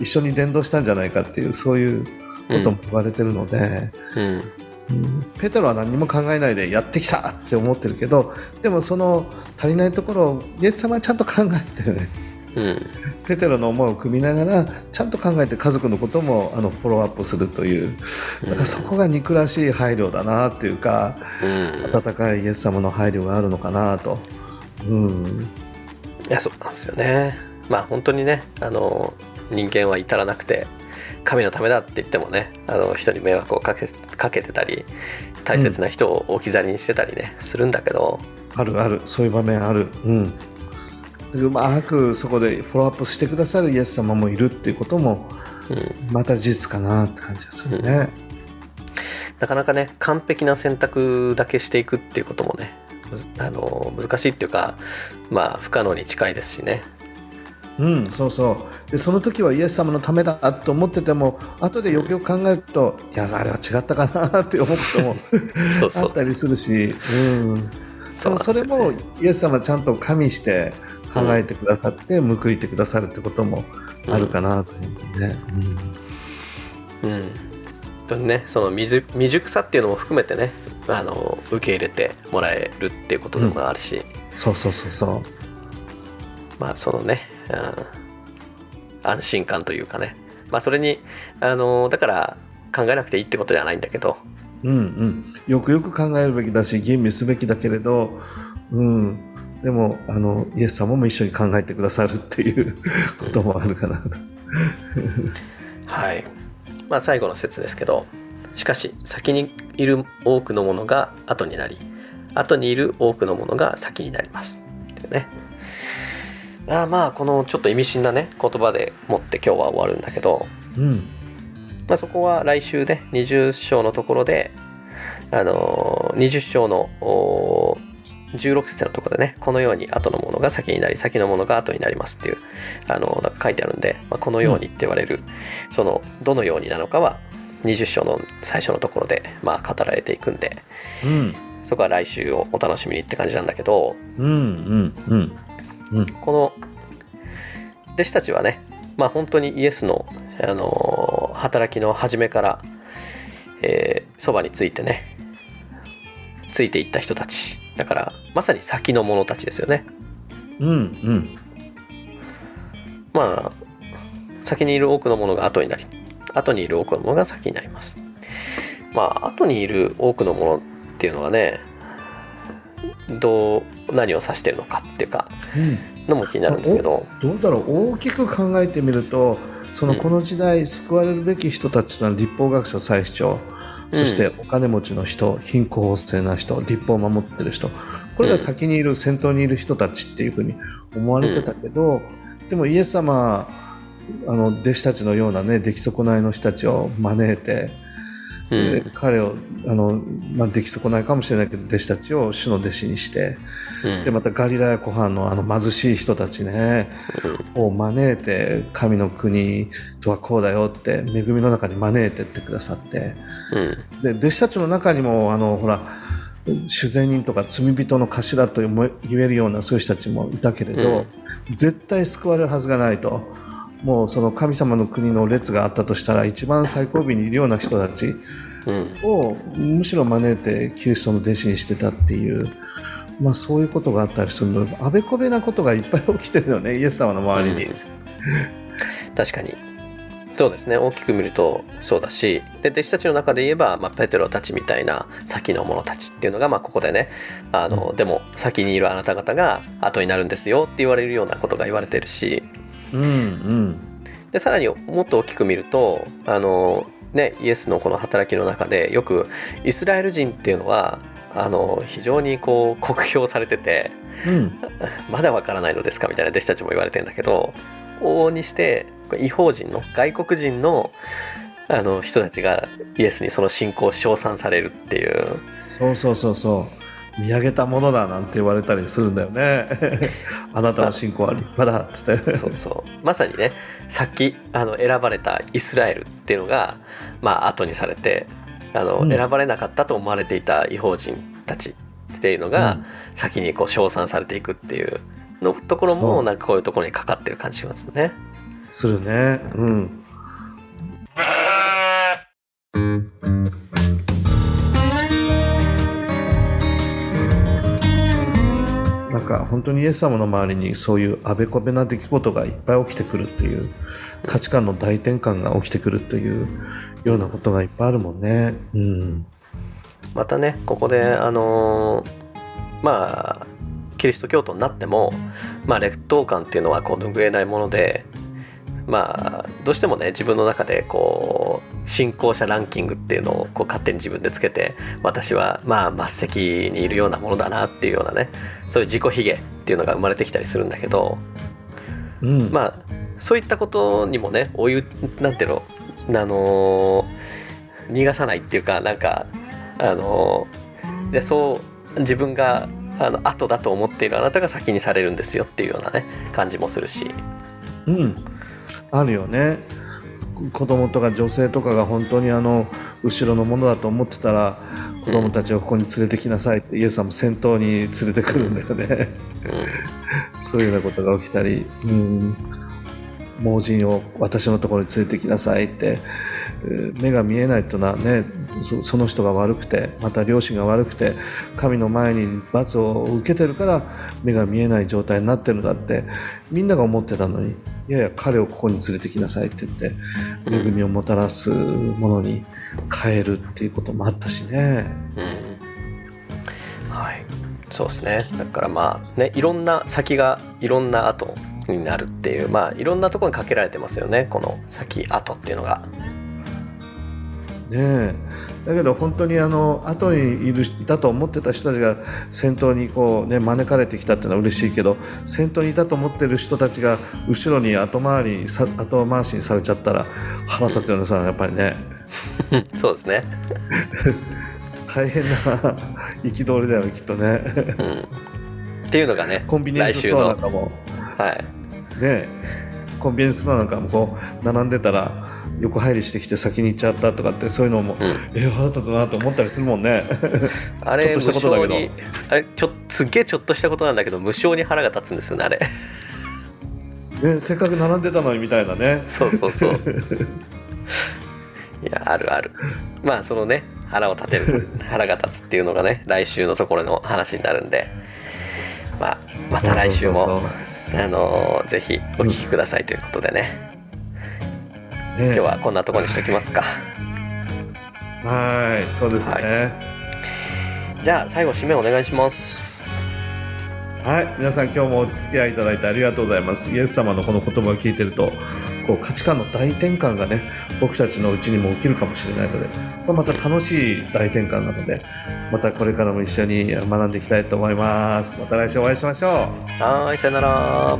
一緒に伝道したんじゃないかっていうそういうことも言われてるので、うん、うん、ペテロは何も考えないでやってきたって思ってるけどでもその足りないところをイエス様はちゃんと考えてね。うん、ペテロの思いを組みながらちゃんと考えて家族のこともあのフォローアップするという。なん。かそこが憎らしい配慮だなっていうか、うん、温かいイエス様の配慮があるのかなと。うん、いやそうなんですよね。まあ本当にねあの人間は至らなくて神のためだって言ってもねあの人に迷惑をかけかけてたり大切な人を置き去りにしてたりね、するんだけど。あるある。そういう場面ある。うん。うまくそこでフォローアップしてくださるイエス様もいるっていうことも、また事実かなって感じがするね、うん、なかなかね完璧な選択だけしていくっていうこともねあの難しいっていうかまあ不可能に近いですしねうん、そうそう。でその時はイエス様のためだと思ってても後でよくよく考えると、いやあれは違ったかなって思うことも そうそう。あったりするし、うん、そうねそれもイエス様ちゃんと加味して考えてくださって、報いてくださるってこともあるかなと思ってね。うん。本当にねその未熟未熟さっていうのも含めてねあの受け入れてもらえるっていうことでもあるし、うん。そうそうそうそうまあそのね、うん、安心感というかね。まあそれにあのだから考えなくていいってことではないんだけど。うんうん、よくよく考えるべきだし吟味すべきだけれど、うん、でもあのイエス様も一緒に考えてくださるっていう こともあるかなと。はい。まあ最後の説ですけどしかし先にいる多くのものが後になり後にいる多くのものが先になります。ってねあまあこのちょっと意味深なね言葉でもって今日は終わるんだけど、うん。まあ、そこは来週で20章のところであのー20章のおー16節のところでねこのように後のものが先になり先のものが後になりますっていうあのなんか書いてあるんで、まあ、このようにって言われる、そのどのようになのかは20章の最初のところでまあ語られていくんでうん。そこは来週をお楽しみにって感じなんだけど。うんうんうんうん。この弟子たちはねまあ本当にイエスの、あのー働きの初めからえーそば、についてねついていった人たち。だからまさに先の者たちですよね。うんうん。まあ先にいる多くのものが後になり後にいる多くのものが先になります。まあ後にいる多くのものっていうのはねどう何を指してるのかっていうかうん。のも気になるんですけど。どうだろう大きく考えてみるとそのうんこの時代救われるべき人たちというのは立法学者最主張。そしてお金持ちの人貧困法制な人立法を守ってる人。これが先にいる先頭にいる人たちっていうふうに思われてたけど、でもイエス様あの弟子たちのようなね出来損ないの人たちを招いて、うん。で彼をあの、まあ、出来損ないかもしれないけど弟子たちを主の弟子にしてうん。でまたガリラヤ湖畔のあの貧しい人たちね、を招いて神の国とはこうだよって恵みの中に招いてってくださって。うん。で弟子たちの中にもあのほら主税人とか罪人の頭とも言えるようなそういう人たちもいたけれど、絶対救われるはずがないともうその神様の国の列があったとしたら一番最後尾にいるような人たちうん。をむしろ招いてキリストの弟子にしてたっていう、まあ、そういうことがあったりするのであべこべなことがいっぱい起きてるよねイエス様の周りに。うん。確かに。そうですね。大きく見るとそうだし。で弟子たちの中で言えば、まあ、ペテロたちみたいな先の者たちっていうのが、まあ、ここでねあの、でも先にいるあなた方が後になるんですよって言われるようなことが言われてるしうんうん。でさらにもっと大きく見るとあの、ね、イエスのこの働きの中でよくイスラエル人っていうのはあの非常にこう酷評されててうん。まだわからないのですかみたいな弟子たちも言われてるんだけど往々にして違法人の外国人のあの人たちがイエスにその信仰を称賛されるっていう。そうそうそうそう見上げたものだなんて言われたりするんだよね。あなたの信仰は。立派だっつってそうそう。まさにねさっきあの選ばれたイスラエルっていうのがまあ後にされてあの、うん。選ばれなかったと思われていた違法人たちっていうのが先にこう称賛されていくっていうのところもなんかこういうところにかかってる感じしますね。するね。うんか本当にイエス様の周りにそういうあべこべな出来事がいっぱい起きてくるっていう価値観の大転換が起きてくるというようなことがいっぱいあるもんね。うん。またねここであのーまあキリスト教徒になっても、まあ、劣等感っていうのはこう拭えないものでまあどうしてもね自分の中でこう信仰者ランキングっていうのをこう勝手に自分でつけて私はまあ末席にいるようなものだなっていうようなねそういう自己卑下っていうのが生まれてきたりするんだけどうん。まあそういったことにもねお湯なんていうのあのー逃がさないっていうかなんかあのーでそう自分があの後だと思っているあなたが先にされるんですよっていうようなね感じもするしうんあるよね。子供とか女性とかが本当にあの後ろのものだと思ってたら子供たちをここに連れてきなさいってイエス様先頭に連れてくるんだよね。そういうようなことが起きたり、うん、盲人を私のところに連れてきなさいって目が見えないというのはねその人が悪くてまた両親が悪くて神の前に罰を受けてるから目が見えない状態になってるんだってみんなが思ってたのにいやいや彼をここに連れてきなさいって言って恵みをもたらすものに変えるっていうこともあったしね。うん、はいそうですねだからまあねいろんな先がいろんな後になるっていうまあいろんなところにかけられてますよねこの先後っていうのが。ね。だけど本当にあの後にいるいたと思ってた人たちが先頭にこう、ね、招かれてきたっていうのは嬉しいけど先頭にいたと思ってる人たちが後ろに後回り後回しにされちゃったら腹立つよねそれは。やっぱりね。そうですね。大変な憤りだよねきっとね、うん、っていうのがねコンビニエンスストアなんかも。はい。ね。コンビニエンスストアなんかもこう並んでたら横入りしてきて先に行っちゃったとかってそういうのも、うん、え腹立つなと思ったりするもんね。あ れちょっとしたことだけど。あれちょすっげえちょっとしたことなんだけど無性に腹が立つんですよねあれ。ねせっかく並んでたのにみたいなね。そうそうそう。いやあるある。まあそのね腹を立てる腹が立つっていうのがね来週のところの話になるんで。まあまた来週もあのー、ぜひお聞きくださいということでね、今日はこんなところにしておきますか。はいそうですね、はい、じゃあ最後締めお願いします。はい皆さん今日もお付き合いいただいてありがとうございます。イエス様のこの言葉を聞いてるとこう価値観の大転換がね僕たちのうちにも起きるかもしれないのでまた楽しい大転換なのでまたこれからも一緒に学んでいきたいと思います。また来週お会いしましょう。はいさよなら